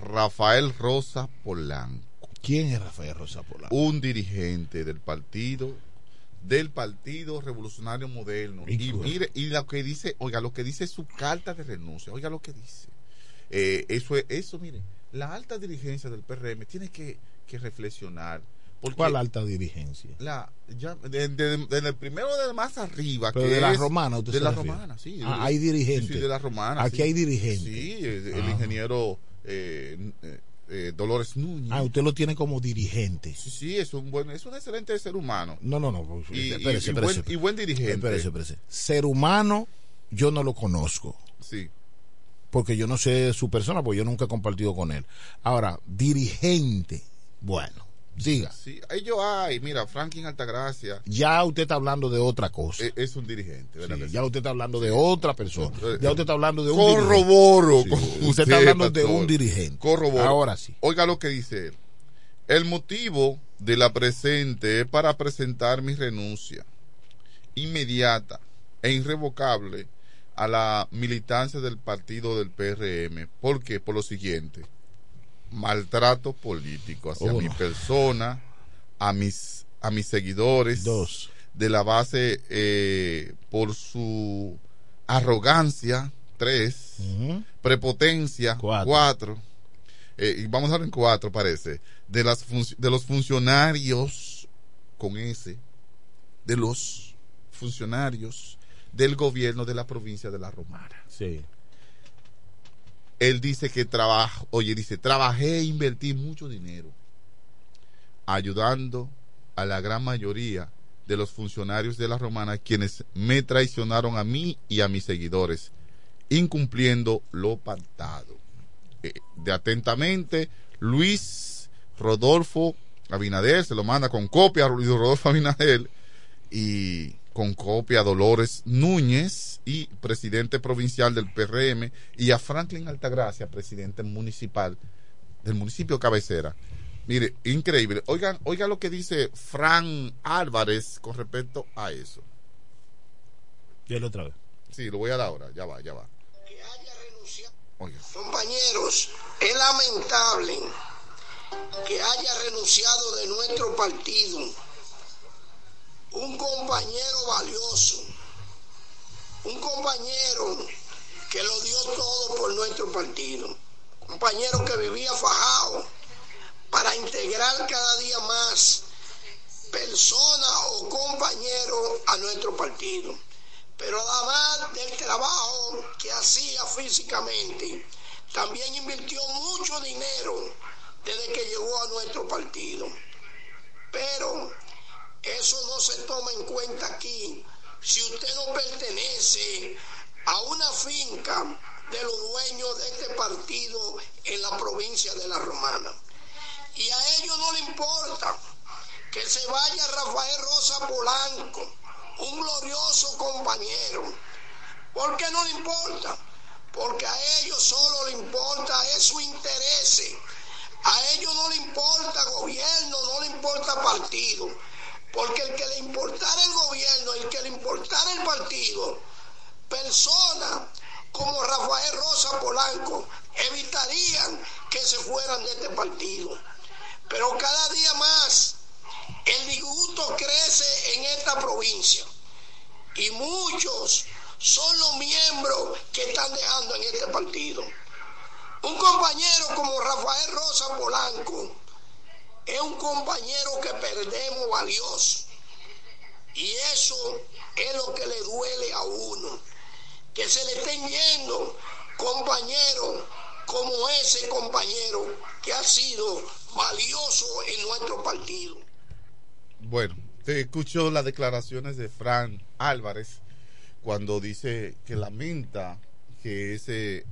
Rafael Rosa Polanco. ¿Quién es Rafael Rosa Polanco? Un dirigente del partido del Partido Revolucionario Moderno. ¿Y Y mire, y lo que dice, oiga, lo que dice su carta de renuncia, oiga lo que dice. Eh, eso es, eso, mire, la alta dirigencia del PRM tiene que, que reflexionar. Porque ¿Cuál alta dirigencia? la, ya, de- de- de- del primero de más arriba, Pero que de la es- romana, usted de se la refiere. romana, sí. Ah, hay dirigentes. Sí, sí, de la romana. Aquí sí. hay dirigentes. Sí, el, el Ah. ingeniero eh, eh, Dolores Núñez. Ah, usted lo tiene como dirigente. Sí, sí, es un buen, es un excelente ser humano. No, no, no. pues, Y, espérese, y- y espérese. buen, y buen dirigente. Espérese, espérese. Ser humano, yo no lo conozco. Sí. Porque yo no sé su persona, porque yo nunca he compartido con él. Ahora, dirigente, bueno. Diga. Sí, ellos hay, mira, Franklin Altagracia Ya usted está hablando de otra cosa. es, es un dirigente, ¿verdad? Sí, ya usted está hablando de otra persona. Ya usted está hablando de un Corroboro dirigente. Sí, usted, está hablando de un dirigente. Corroboro. Ahora sí. Oiga lo que dice él. El motivo de la presente es para presentar mi renuncia inmediata e irrevocable a la militancia del partido del PRM. ¿Por qué? Por lo siguiente. Maltrato político hacia Uno. mi persona, a mis, a mis seguidores. Dos. De la base eh, por su arrogancia. Tres. Prepotencia. Cuatro. Eh, y vamos a hablar en cuatro, parece. De, las de los funcionarios con ese. De los funcionarios del gobierno de la provincia de La Romana. Sí. Él dice que trabaja, oye, dice, trabajé e invertí mucho dinero ayudando a la gran mayoría de los funcionarios de la Romana quienes me traicionaron a mí y a mis seguidores, incumpliendo lo pactado. Eh, de atentamente, Luis Rodolfo Abinader, se lo manda con copia a Luis Rodolfo Abinader y con copia a Dolores Núñez y presidente provincial del PRM y a Franklin Altagracia, presidente municipal del municipio cabecera. Mire, increíble. Oigan, oiga lo que dice Fran Álvarez con respecto a eso. Dile otra vez. Sí, lo voy a dar ahora. Ya va, ya va. Oiga. Compañeros, es lamentable que haya renunciado de nuestro partido un compañero valioso, un compañero que lo dio todo por nuestro partido, compañero que vivía fajado para integrar cada día más personas o compañeros a nuestro partido. Pero además del trabajo que hacía físicamente, también invirtió mucho dinero desde que llegó a nuestro partido. Pero eso no se toma en cuenta aquí. Si usted no pertenece a una finca de los dueños de este partido en la provincia de La Romana. Y a ellos no le importa que se vaya Rafael Rosa Polanco, un glorioso compañero. ¿Por qué no le importa? Porque a ellos solo le importa es su interés. A ellos no le importa gobierno, no le importa partido. Porque el que le importara el gobierno, el que le importara el partido, personas como Rafael Rosa Polanco evitarían que se fueran de este partido. Pero cada día más el disgusto crece en esta provincia y muchos son los miembros que están dejando en este partido. Un compañero como Rafael Rosa Polanco es un compañero que perdemos valioso. Y eso es lo que le duele a uno. Que se le estén yendo compañeros como ese compañero que ha sido valioso en nuestro partido. Bueno, te escucho las declaraciones de Fran Álvarez cuando dice que lamenta que ese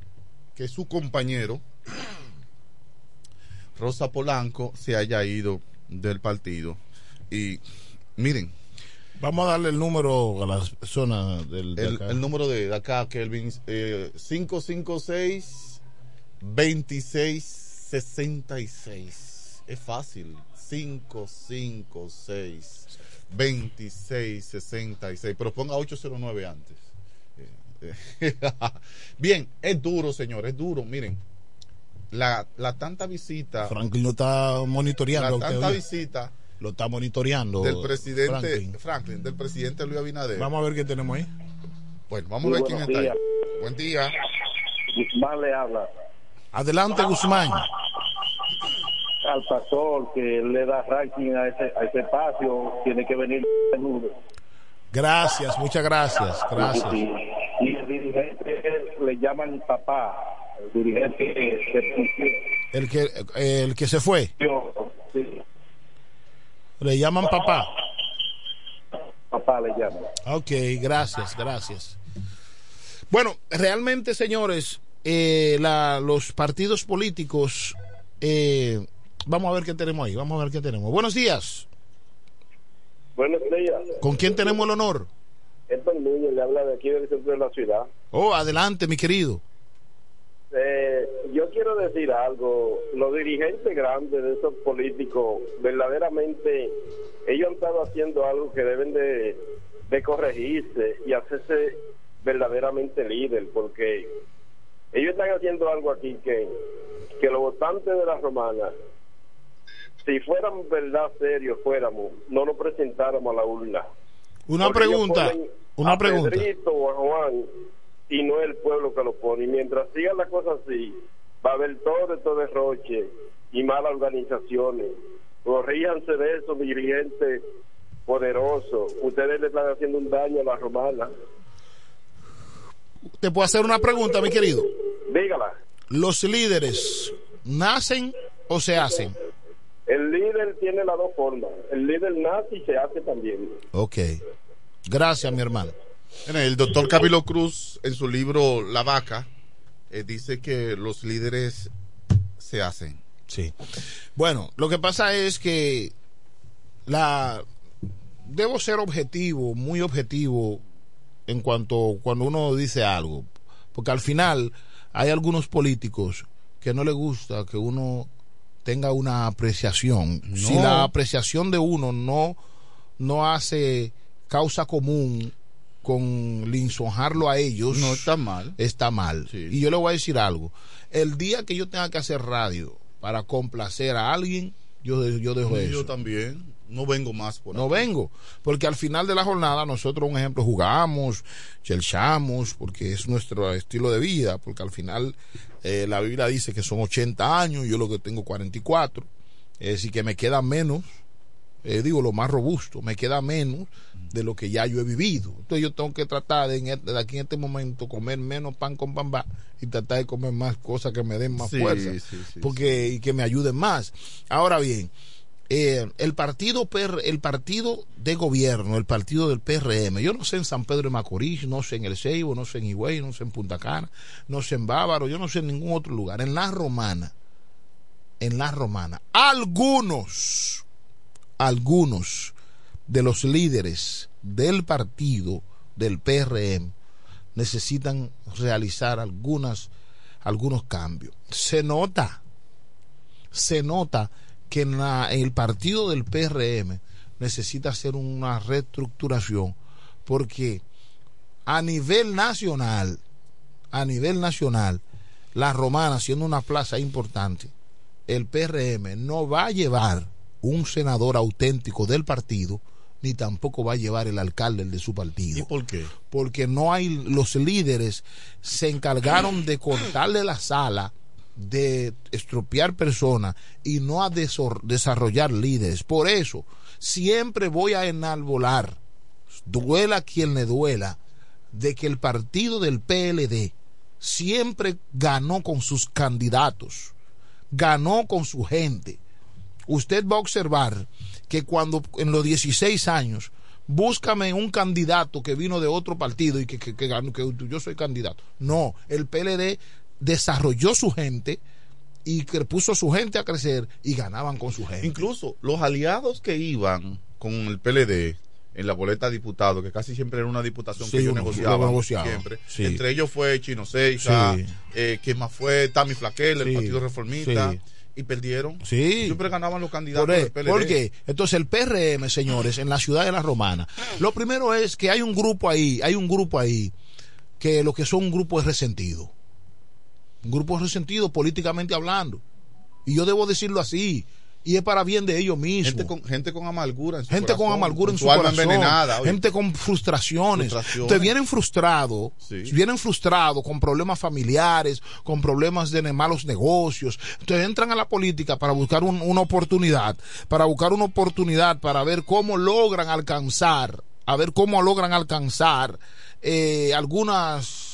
que su compañero Rosa Polanco se haya ido del partido. Y miren, Vamos a darle el número a las personas del de el, acá. el número de acá, Kelvin, eh, 556 2666. Es fácil. 556 2666. Pero ponga 809 antes. Bien, es duro, señor, es duro. Miren, la, la tanta visita. Franklin lo está monitoreando. La tanta visita Lo está monitoreando. del presidente Franklin. Franklin, del presidente Luis Abinader. Vamos a ver qué tenemos ahí. Bueno, vamos a ver quién está ahí. Buen día. Guzmán le habla Adelante, Guzmán. al pastor que le da ranking a ese, a ese espacio, tiene que venir. Gracias, muchas gracias. Gracias. Y, y el dirigente le llaman papá, el dirigente que se El que, el que se fue, le llaman papá. papá le llaman. Ok, gracias, gracias. Bueno, realmente, señores, eh, la- los partidos políticos eh, Vamos a ver qué tenemos ahí, vamos a ver qué tenemos. Buenos días. Buenos días. ¿Con quién tenemos el honor? Héctor Núñez le habla de aquí del centro de la ciudad. Oh, adelante, mi querido. Eh, yo quiero decir algo. Los dirigentes grandes de esos políticos, verdaderamente, ellos han estado haciendo algo que deben de, de corregirse y hacerse verdaderamente líder, porque ellos están haciendo algo aquí que, que los votantes de la romana, si fueran verdad serios, fuéramos, no nos presentáramos a la urna. Una Porque pregunta, una a pregunta. Pedrito o a Juan y no el pueblo que lo pone. Y mientras siga la cosa así, va a haber todo esto derroche y malas organizaciones. Corríjanse de esos dirigentes poderosos. Ustedes le están haciendo un daño a la romana. Te puedo hacer una pregunta, mi querido. Dígala. ¿Los líderes nacen o se hacen? El líder tiene las dos formas. El líder nace y se hace también. Ok. Gracias, mi hermano. El doctor Camilo Cruz, en su libro La Vaca, eh, dice que los líderes se hacen. Sí. Bueno, lo que pasa es que la debo ser objetivo, muy objetivo en cuanto cuando uno dice algo, porque al final hay algunos políticos que no les gusta que uno tenga una apreciación. Si la apreciación de uno no no hace causa común con lisonjarlo a ellos, No está mal. está mal. Y yo le voy a decir algo. El día que yo tenga que hacer radio para complacer a alguien, yo, yo dejo Y eso. yo también. No vengo más por No aquí. vengo, porque al final de la jornada nosotros, un ejemplo, jugamos, chelchamos, porque es nuestro estilo de vida, porque al final eh, la Biblia dice que son 80 años, yo lo que tengo 44, es decir, que me queda menos, eh, digo lo más robusto, me queda menos de lo que ya yo he vivido. Entonces yo tengo que tratar de, en este- de aquí en este momento comer menos pan con bamba y tratar de comer más cosas que me den más Sí, fuerza, sí, sí, porque y que me ayuden más. Ahora bien, eh, el partido PR el partido de gobierno, el partido del PRM, yo no sé en San Pedro de Macorís, no sé en El Ceibo, no sé en Higüey, no sé en Punta Cana, no sé en Bávaro, yo no sé en ningún otro lugar, en la Romana, en la Romana, algunos, algunos de los líderes del partido del PRM necesitan realizar algunos cambios. Se nota, se nota que en el partido del PRM necesita hacer una reestructuración porque a nivel nacional, a nivel nacional, la romana siendo una plaza importante, el PRM no va a llevar un senador auténtico del partido ni tampoco va a llevar el alcalde el de su partido. ¿Y por qué? Porque no hay los líderes se encargaron de cortarle la sala de estropear personas y no a desarrollar líderes. Por eso, siempre voy a enalbolar, duela quien le duela, de que el partido del PLD siempre ganó con sus candidatos, ganó con su gente. Usted va a observar que cuando en los 16 años, búscame un candidato que vino de otro partido y que, que, que que yo soy candidato. No, el PLD desarrolló su gente y que puso su gente a crecer y ganaban con su gente. Incluso los aliados que iban con el PLD en la boleta de diputado, que casi siempre era una diputación Sí, que ellos negociaban, lo negociaban, siempre. sí. Entre ellos fue Chino Seica, Sí. eh, quien más fue Tami Flaquel, el Partido Reformista. Y perdieron. Sí. Siempre ganaban los candidatos ¿Por, del qué? PLD. ¿Por qué? Entonces el PRM, señores, en la ciudad de la Romana, lo primero es que hay un grupo ahí, hay un grupo ahí que lo que son un grupo es resentido. Un grupo resentido políticamente hablando. Y yo debo decirlo así. Y es para bien de ellos mismos. Gente con, gente con amargura en su gente con corazón, amargura en su, corazón, envenenada. oye. gente con frustraciones. Ustedes vienen frustrados, Sí. vienen frustrados con problemas familiares, con problemas de malos negocios. Entonces entran a la política para buscar un- una oportunidad, para buscar una oportunidad para ver cómo logran alcanzar, a ver cómo logran alcanzar eh, algunas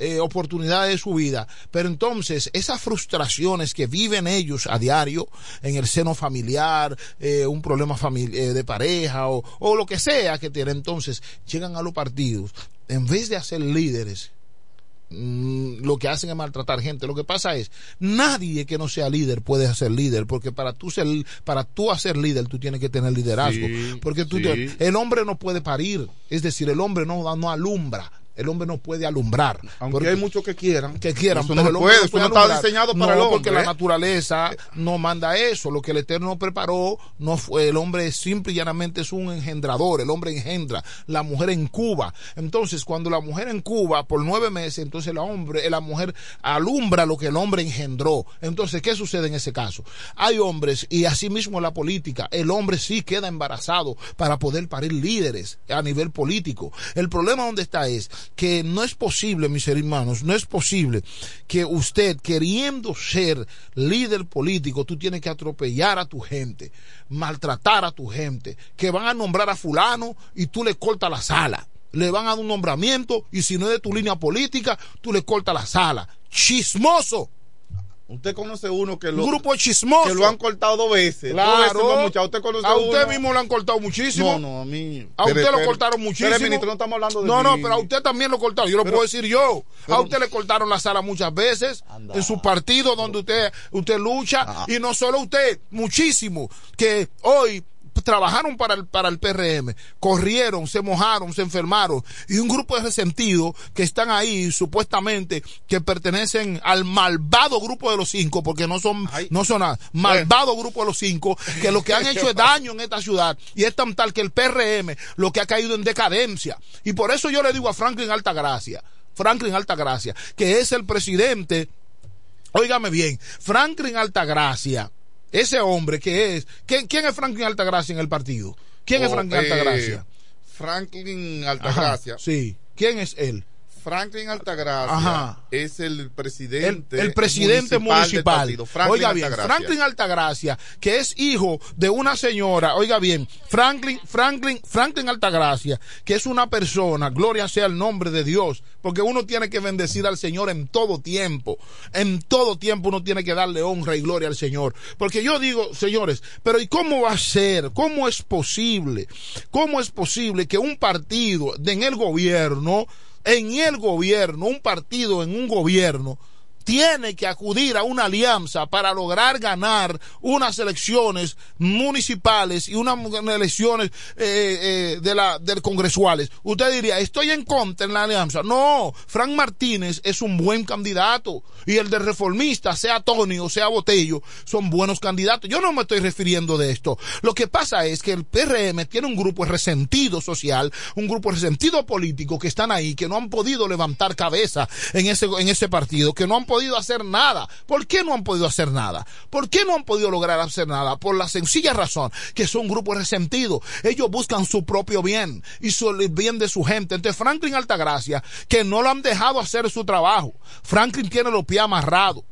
eh, oportunidades de su vida. Pero entonces, esas frustraciones que viven ellos a diario en el seno familiar, eh, un problema famili- eh, de pareja o, o lo que sea que tienen, entonces llegan a los partidos, en vez de hacer líderes, mm, lo que hacen es maltratar gente. Lo que pasa es, nadie que no sea líder puede ser líder, porque para tú ser, para tú hacer líder, tú tienes que tener liderazgo. Sí, porque tú sí. te- el hombre no puede parir, es decir, el hombre no, no alumbra. El hombre no puede alumbrar. Aunque Porque- hay muchos que quieran. que quieran, Eso pero no el hombre puede, eso no está diseñado para No, el hombre. porque la ¿eh? naturaleza no manda eso. Lo que el Eterno preparó no fue el hombre simple y llanamente es un engendrador. El hombre engendra. La mujer en Cuba. Entonces, cuando la mujer en Cuba por nueve meses, entonces la hombre, la mujer alumbra lo que el hombre engendró. Entonces, ¿qué sucede en ese caso? Hay hombres y asimismo en la política, el hombre sí queda embarazado para poder parir líderes a nivel político. El problema donde está es que no es posible, mis hermanos, no es posible que usted queriendo ser líder político, tú tienes que atropellar a tu gente, maltratar a tu gente, que van a nombrar a fulano y tú le cortas la sala. Le van a dar un nombramiento y si no es de tu línea política, tú le cortas la sala. Chismoso. Usted conoce uno que lo, Un grupo chismoso. que lo han cortado dos veces. Claro. Dos veces. Usted conoce a usted mismo lo han cortado muchísimo. No, no, a mí. A usted Pero- lo pero- cortaron muchísimo. pero, ministro, no estamos hablando de No, pero a usted también lo cortaron. Yo lo puedo decir yo. a usted le cortaron la sala muchas veces en su partido donde usted usted lucha Ah. y no solo usted, muchísimo que hoy trabajaron para el para el PRM, corrieron, se mojaron, se enfermaron y un grupo de resentidos que están ahí supuestamente que pertenecen al malvado grupo de los cinco porque no son no son nada, malvado grupo de los cinco que lo que han hecho es daño en esta ciudad y es tan tal que el PRM lo que ha caído en decadencia. Y por eso yo le digo a Franklin Altagracia, Franklin Altagracia, que es el presidente Óigame bien, Franklin Altagracia, ese hombre que es, ¿quién, quién es Franklin Altagracia en el partido? ¿Quién es Oh, Franklin eh, Altagracia? Franklin Ajá, Altagracia. sí, ¿quién es él? Franklin Altagracia Ajá. es el presidente. el presidente municipal. Franklin oiga bien, Altagracia. Franklin Altagracia, que es hijo de una señora, oiga bien, Franklin, Franklin, Franklin Altagracia, que es una persona, gloria sea el nombre de Dios, porque uno tiene que bendecir al Señor en todo tiempo, en todo tiempo uno tiene que darle honra y gloria al Señor, porque yo digo, señores, pero ¿y cómo va a ser? ¿Cómo es posible? ¿Cómo es posible que un partido en el gobierno en el gobierno, un partido en un gobierno, tiene que acudir a una alianza para lograr ganar unas elecciones municipales y unas elecciones eh, eh, de la del congresuales. Usted diría, estoy en contra en la alianza. No, Frank Martínez es un buen candidato y el de reformista, sea Tony o sea Botello, son buenos candidatos. Yo no me estoy refiriendo de esto. Lo que pasa es que el PRM tiene un grupo resentido social, un grupo resentido político que están ahí, que no han podido levantar cabeza en ese, en ese partido, que no han podido hacer nada. ¿Por qué no han podido hacer nada? ¿Por qué no han podido lograr hacer nada? Por la sencilla razón que son un grupo resentido. Ellos buscan su propio bien y su, el bien de su gente. Entonces Franklin Altagracia, que no lo han dejado hacer su trabajo. Franklin tiene los pies amarrados.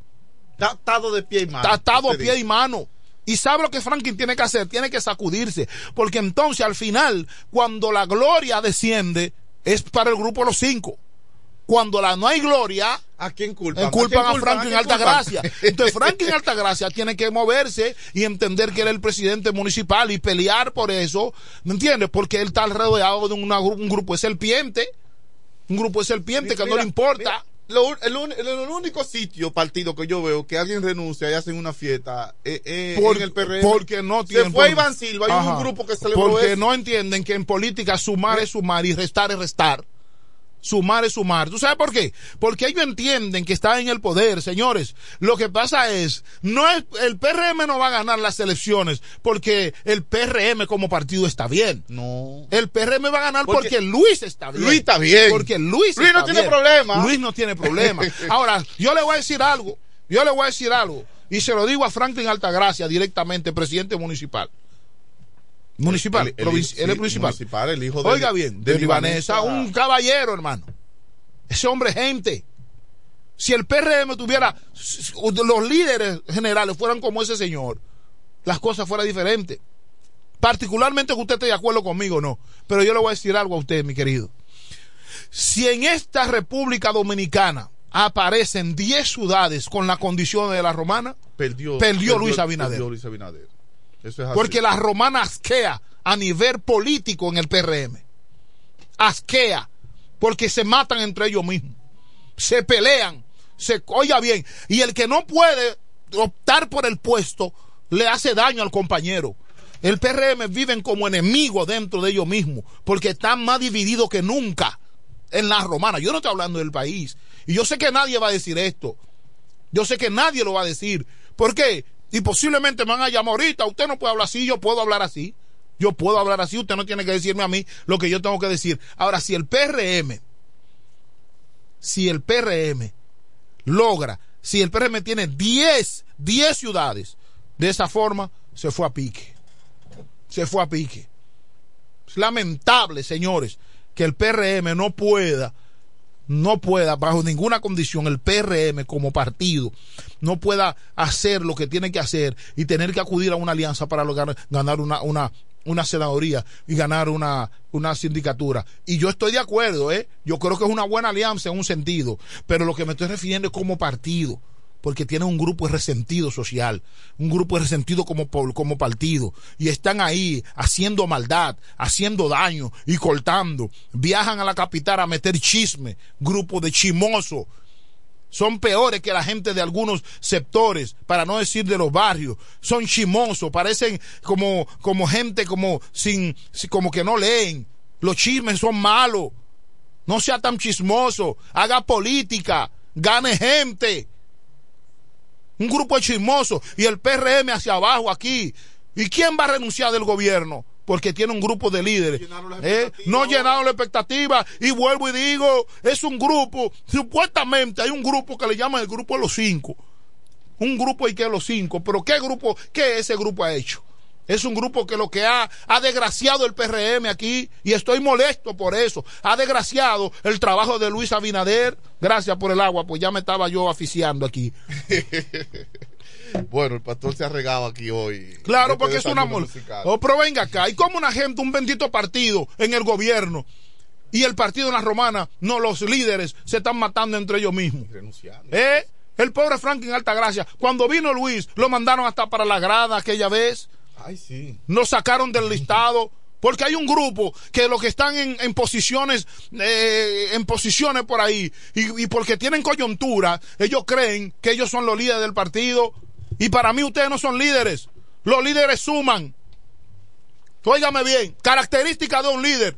Está atado de pie y mano. Está atado a usted pie dice. y mano. Y sabe lo que Franklin tiene que hacer, tiene que sacudirse, porque entonces al final, cuando la gloria desciende, es para el grupo de los cinco. Cuando la no hay gloria, ¿A quién culpan? culpan ¿A a quién culpan? Franklin ¿A Altagracia. Entonces Franklin Altagracia tiene que moverse y entender que él es el presidente municipal y pelear por eso, ¿me entiendes? Porque él está rodeado de una un grupo de serpiente, un grupo de serpiente que no Mira, le importa. mira, lo el, un- el- el único sitio, partido que yo veo que alguien renuncia y hacen una fiesta eh, eh, Por- en el PRM. porque no Se tienen fue por- Iván Silva, hay Ajá. un grupo que celebró porque eso. no entienden que en política sumar es sumar y restar es restar sumar es sumar. ¿Tú sabes por qué? Porque ellos entienden que están en el poder, señores. Lo que pasa es, no es, el PRM no va a ganar las elecciones porque el PRM como partido está bien. No. El PRM va a ganar porque, Porque Luis está bien. Luis está bien. Porque Luis, Luis no está tiene problema. Luis no tiene problema. Ahora, yo le voy a decir algo. Yo le voy a decir algo. Y se lo digo a Franklin Altagracia directamente, presidente municipal. Municipal, El- el- provinci- sí, él es municipal. municipal, el hijo de- Oiga bien, de de, Libanesa, Libanesa. un caballero, hermano. Ese hombre gente. Si el PRM tuviera, los líderes generales fueran como ese señor, las cosas fueran diferentes. Particularmente que usted esté de acuerdo conmigo, no. Pero yo le voy a decir algo a usted, mi querido. Si en esta República Dominicana aparecen 10 ciudades con la condición de la romana, Perdió, Perdió Luis Abinader. perdió Luis Abinader. Porque la romana asquea a nivel político en el PRM. Asquea, porque se matan entre ellos mismos. se pelean, se oiga bien, y el que no puede optar por el puesto le hace daño al compañero. El PRM viven como enemigos dentro de ellos mismos, porque están más divididos que nunca en la romana. Yo no estoy hablando del país. Y yo sé que nadie va a decir esto. Yo sé que nadie lo va a decir. ¿Por qué? Y posiblemente me van a llamar ahorita. Usted no puede hablar así, yo puedo hablar así. Yo puedo hablar así, usted no tiene que decirme a mí lo que yo tengo que decir. Ahora, si el PRM, si el PRM logra, si el PRM tiene 10, 10 ciudades, de esa forma se fue a pique. Se fue a pique. Es lamentable, señores, que el PRM no pueda, no pueda, bajo ninguna condición, el PRM como partido, no pueda hacer lo que tiene que hacer y tener que acudir a una alianza para lograr ganar una, una, una senadoría y ganar una, una sindicatura. Y yo estoy de acuerdo, ¿eh? Yo creo que es una buena alianza en un sentido, pero lo que me estoy refiriendo es como partido porque tiene un grupo resentido social, un grupo resentido como, como partido, y están ahí haciendo maldad, haciendo daño y cortando. Viajan a la capital a meter chisme, grupo de chimosos. Son peores que la gente de algunos sectores, para no decir de los barrios. Son chimosos, parecen como, como gente como sin, como que no leen. Los chismes son malos. No sea tan chismoso. Haga política. Gane gente un grupo de chismosos y el PRM hacia abajo aquí. ¿Y quién va a renunciar del gobierno? Porque tiene un grupo de líderes. ¿Eh? No llenaron la expectativa. Y vuelvo y digo, es un grupo, supuestamente hay un grupo que le llaman el grupo de los cinco. Un grupo y que los cinco. Pero ¿qué grupo, qué ese grupo ha hecho? Es un grupo que lo que ha, ha desgraciado el PRM aquí y estoy molesto por eso. Ha desgraciado el trabajo de Luis Abinader. Gracias por el agua, pues ya me estaba yo aficiando aquí. bueno, el pastor se ha regado aquí hoy. Claro, porque es una Oh, pero venga acá, y como una gente, un bendito partido en el gobierno y el partido en la romana, no, los líderes se están matando entre ellos mismos. ¿Eh? El pobre Franklin Altagracia, cuando vino Luis, lo mandaron hasta para la grada aquella vez. Ay, sí. Nos sacaron del listado. Porque hay un grupo que los que están en, posiciones, eh, en posiciones por ahí, y, y, porque tienen coyuntura, ellos creen que ellos son los líderes del partido. Y para mí ustedes no son líderes. Los líderes suman. Óigame bien, característica de un líder.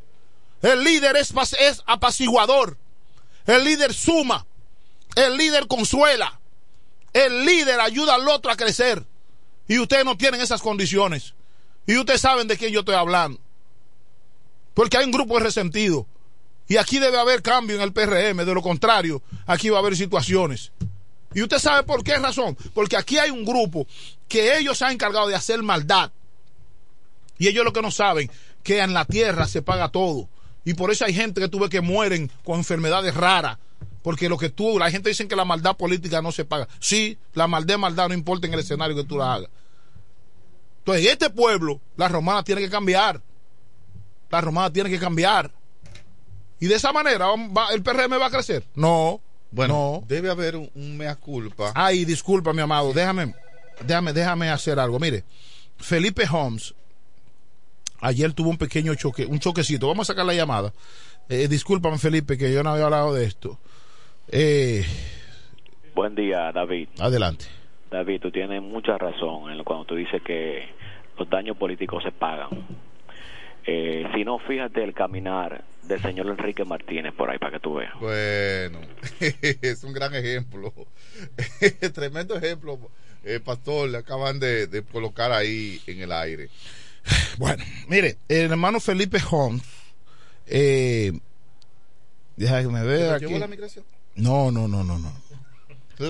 El líder es, es apaciguador. El líder suma. El líder consuela. El líder ayuda al otro a crecer. Y ustedes no tienen esas condiciones. Y ustedes saben de quién yo estoy hablando. Porque hay un grupo de resentido. Y aquí debe haber cambio en el PRM. De lo contrario, aquí va a haber situaciones. Y usted sabe por qué razón. Porque aquí hay un grupo que ellos se han encargado de hacer maldad. Y ellos lo que no saben, que en la tierra se paga todo. Y por eso hay gente que tuve que mueren con enfermedades raras. Porque lo que tú, la gente dice que la maldad política no se paga. Sí, la maldad maldad no importa en el escenario que tú la hagas. Entonces, en este pueblo, la romana tiene que cambiar. La romana tiene que cambiar. Y de esa manera, va, ¿el PRM va a crecer? No. Bueno, no. debe haber un, un, mea culpa. Ay, disculpa, mi amado. Déjame, déjame, déjame hacer algo. Mire, Felipe Holmes ayer tuvo un pequeño choque, un choquecito. Vamos a sacar la llamada. Eh, discúlpame, Felipe, que yo no había hablado de esto. Eh, Buen día, David. Adelante. David, tú tienes mucha razón en cuando tú dices que los daños políticos se pagan. Eh, si no, fíjate el caminar del señor Enrique Martínez por ahí para que tú veas. Bueno, es un gran ejemplo. Tremendo ejemplo, eh, Pastor, le acaban de, de, colocar ahí en el aire. Bueno, mire, el hermano Felipe Holmes, eh, deja que me vea aquí. la migración? No, no, no, no, no.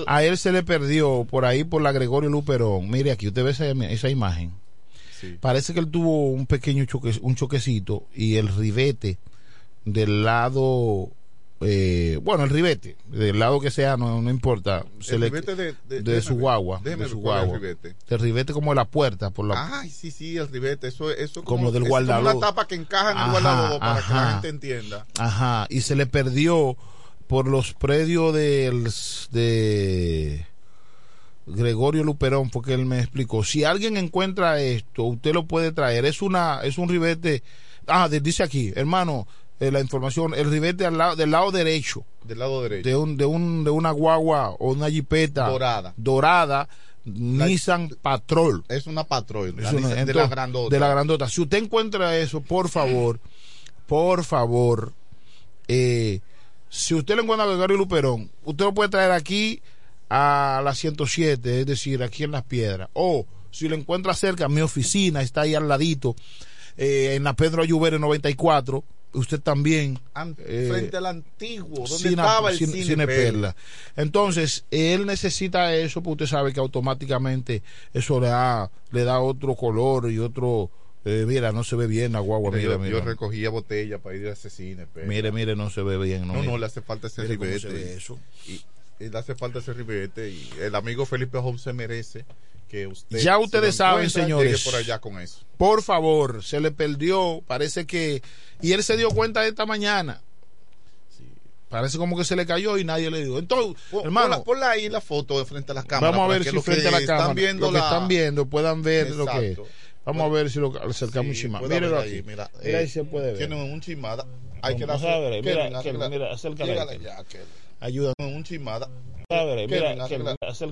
A él se le perdió por ahí por la Gregorio Luperón. Mire, aquí usted ve esa, esa imagen. Sí. Parece que él tuvo un pequeño choque, un choquecito y el ribete del lado, eh, bueno, el ribete, del lado que sea, no, no importa. Se el le, ribete de, de, de su guagua. Déjeme de su guagua. El ribete. El ribete como de la puerta. Por la, Ay, sí, sí, el ribete. Eso, eso Como como, del es guardalodo. Como una tapa que encaja en el Ajá, guardalodo para que la gente entienda. Ajá, y se le perdió por los predios del, de Gregorio Luperón, porque él me explicó. Si alguien encuentra esto, usted lo puede traer. Es una, es un ribete. Ah, dice aquí, hermano, eh, la información, el ribete al lado, del lado derecho Del lado derecho. de un, de un, de una guagua o una jipeta Dorada. dorada, Nissan Patrol. Es una patrol. Es una- de entonces, la grandota. de la grandota. Si usted encuentra eso, por favor, por favor, eh, si usted lo encuentra en Gregorio Luperón, usted lo puede traer aquí a la 107, es decir, aquí en Las Piedras. O si lo encuentra cerca, mi oficina está ahí al ladito, eh, en la Pedro Ayubere 94. Usted también. Eh, frente al antiguo, donde Cine- estaba el Cine- cine, Cine Perla. Perla. Entonces, él necesita eso, porque usted sabe que automáticamente eso le da, le da otro color y otro. eh, mira, no se ve bien la guagua. Mira, Mira, yo, mira. yo recogía botella para ir a ese cine. Perla. Mire, mire, no se ve bien. No, No, no, le hace falta ese ribete. se ve y- eso. Y le hace falta ese ribete. Y el amigo Felipe Holmes se merece que usted. Ya ustedes saben, señores. por allá con eso. Por favor, se le perdió. Parece que. Y él se dio cuenta esta mañana. Parece como que se le cayó y nadie le dio. Entonces, Pon- hermano. ponla, ahí la foto de frente a las cámaras. Vamos a ver si frente a la están cámara, viendo lo que la- están viendo puedan ver lo que es. Exacto. Vamos a ver si lo acercamos Sí, un haber aquí. ahí, mira, Mira, eh, ahí se puede ver. Tienen un chimada. Hay que Vamos darse- a ver, mira, mira, acércala ahí, llégale Kevin. Ya, Kevin. Ayuda. Un chimada. Mira,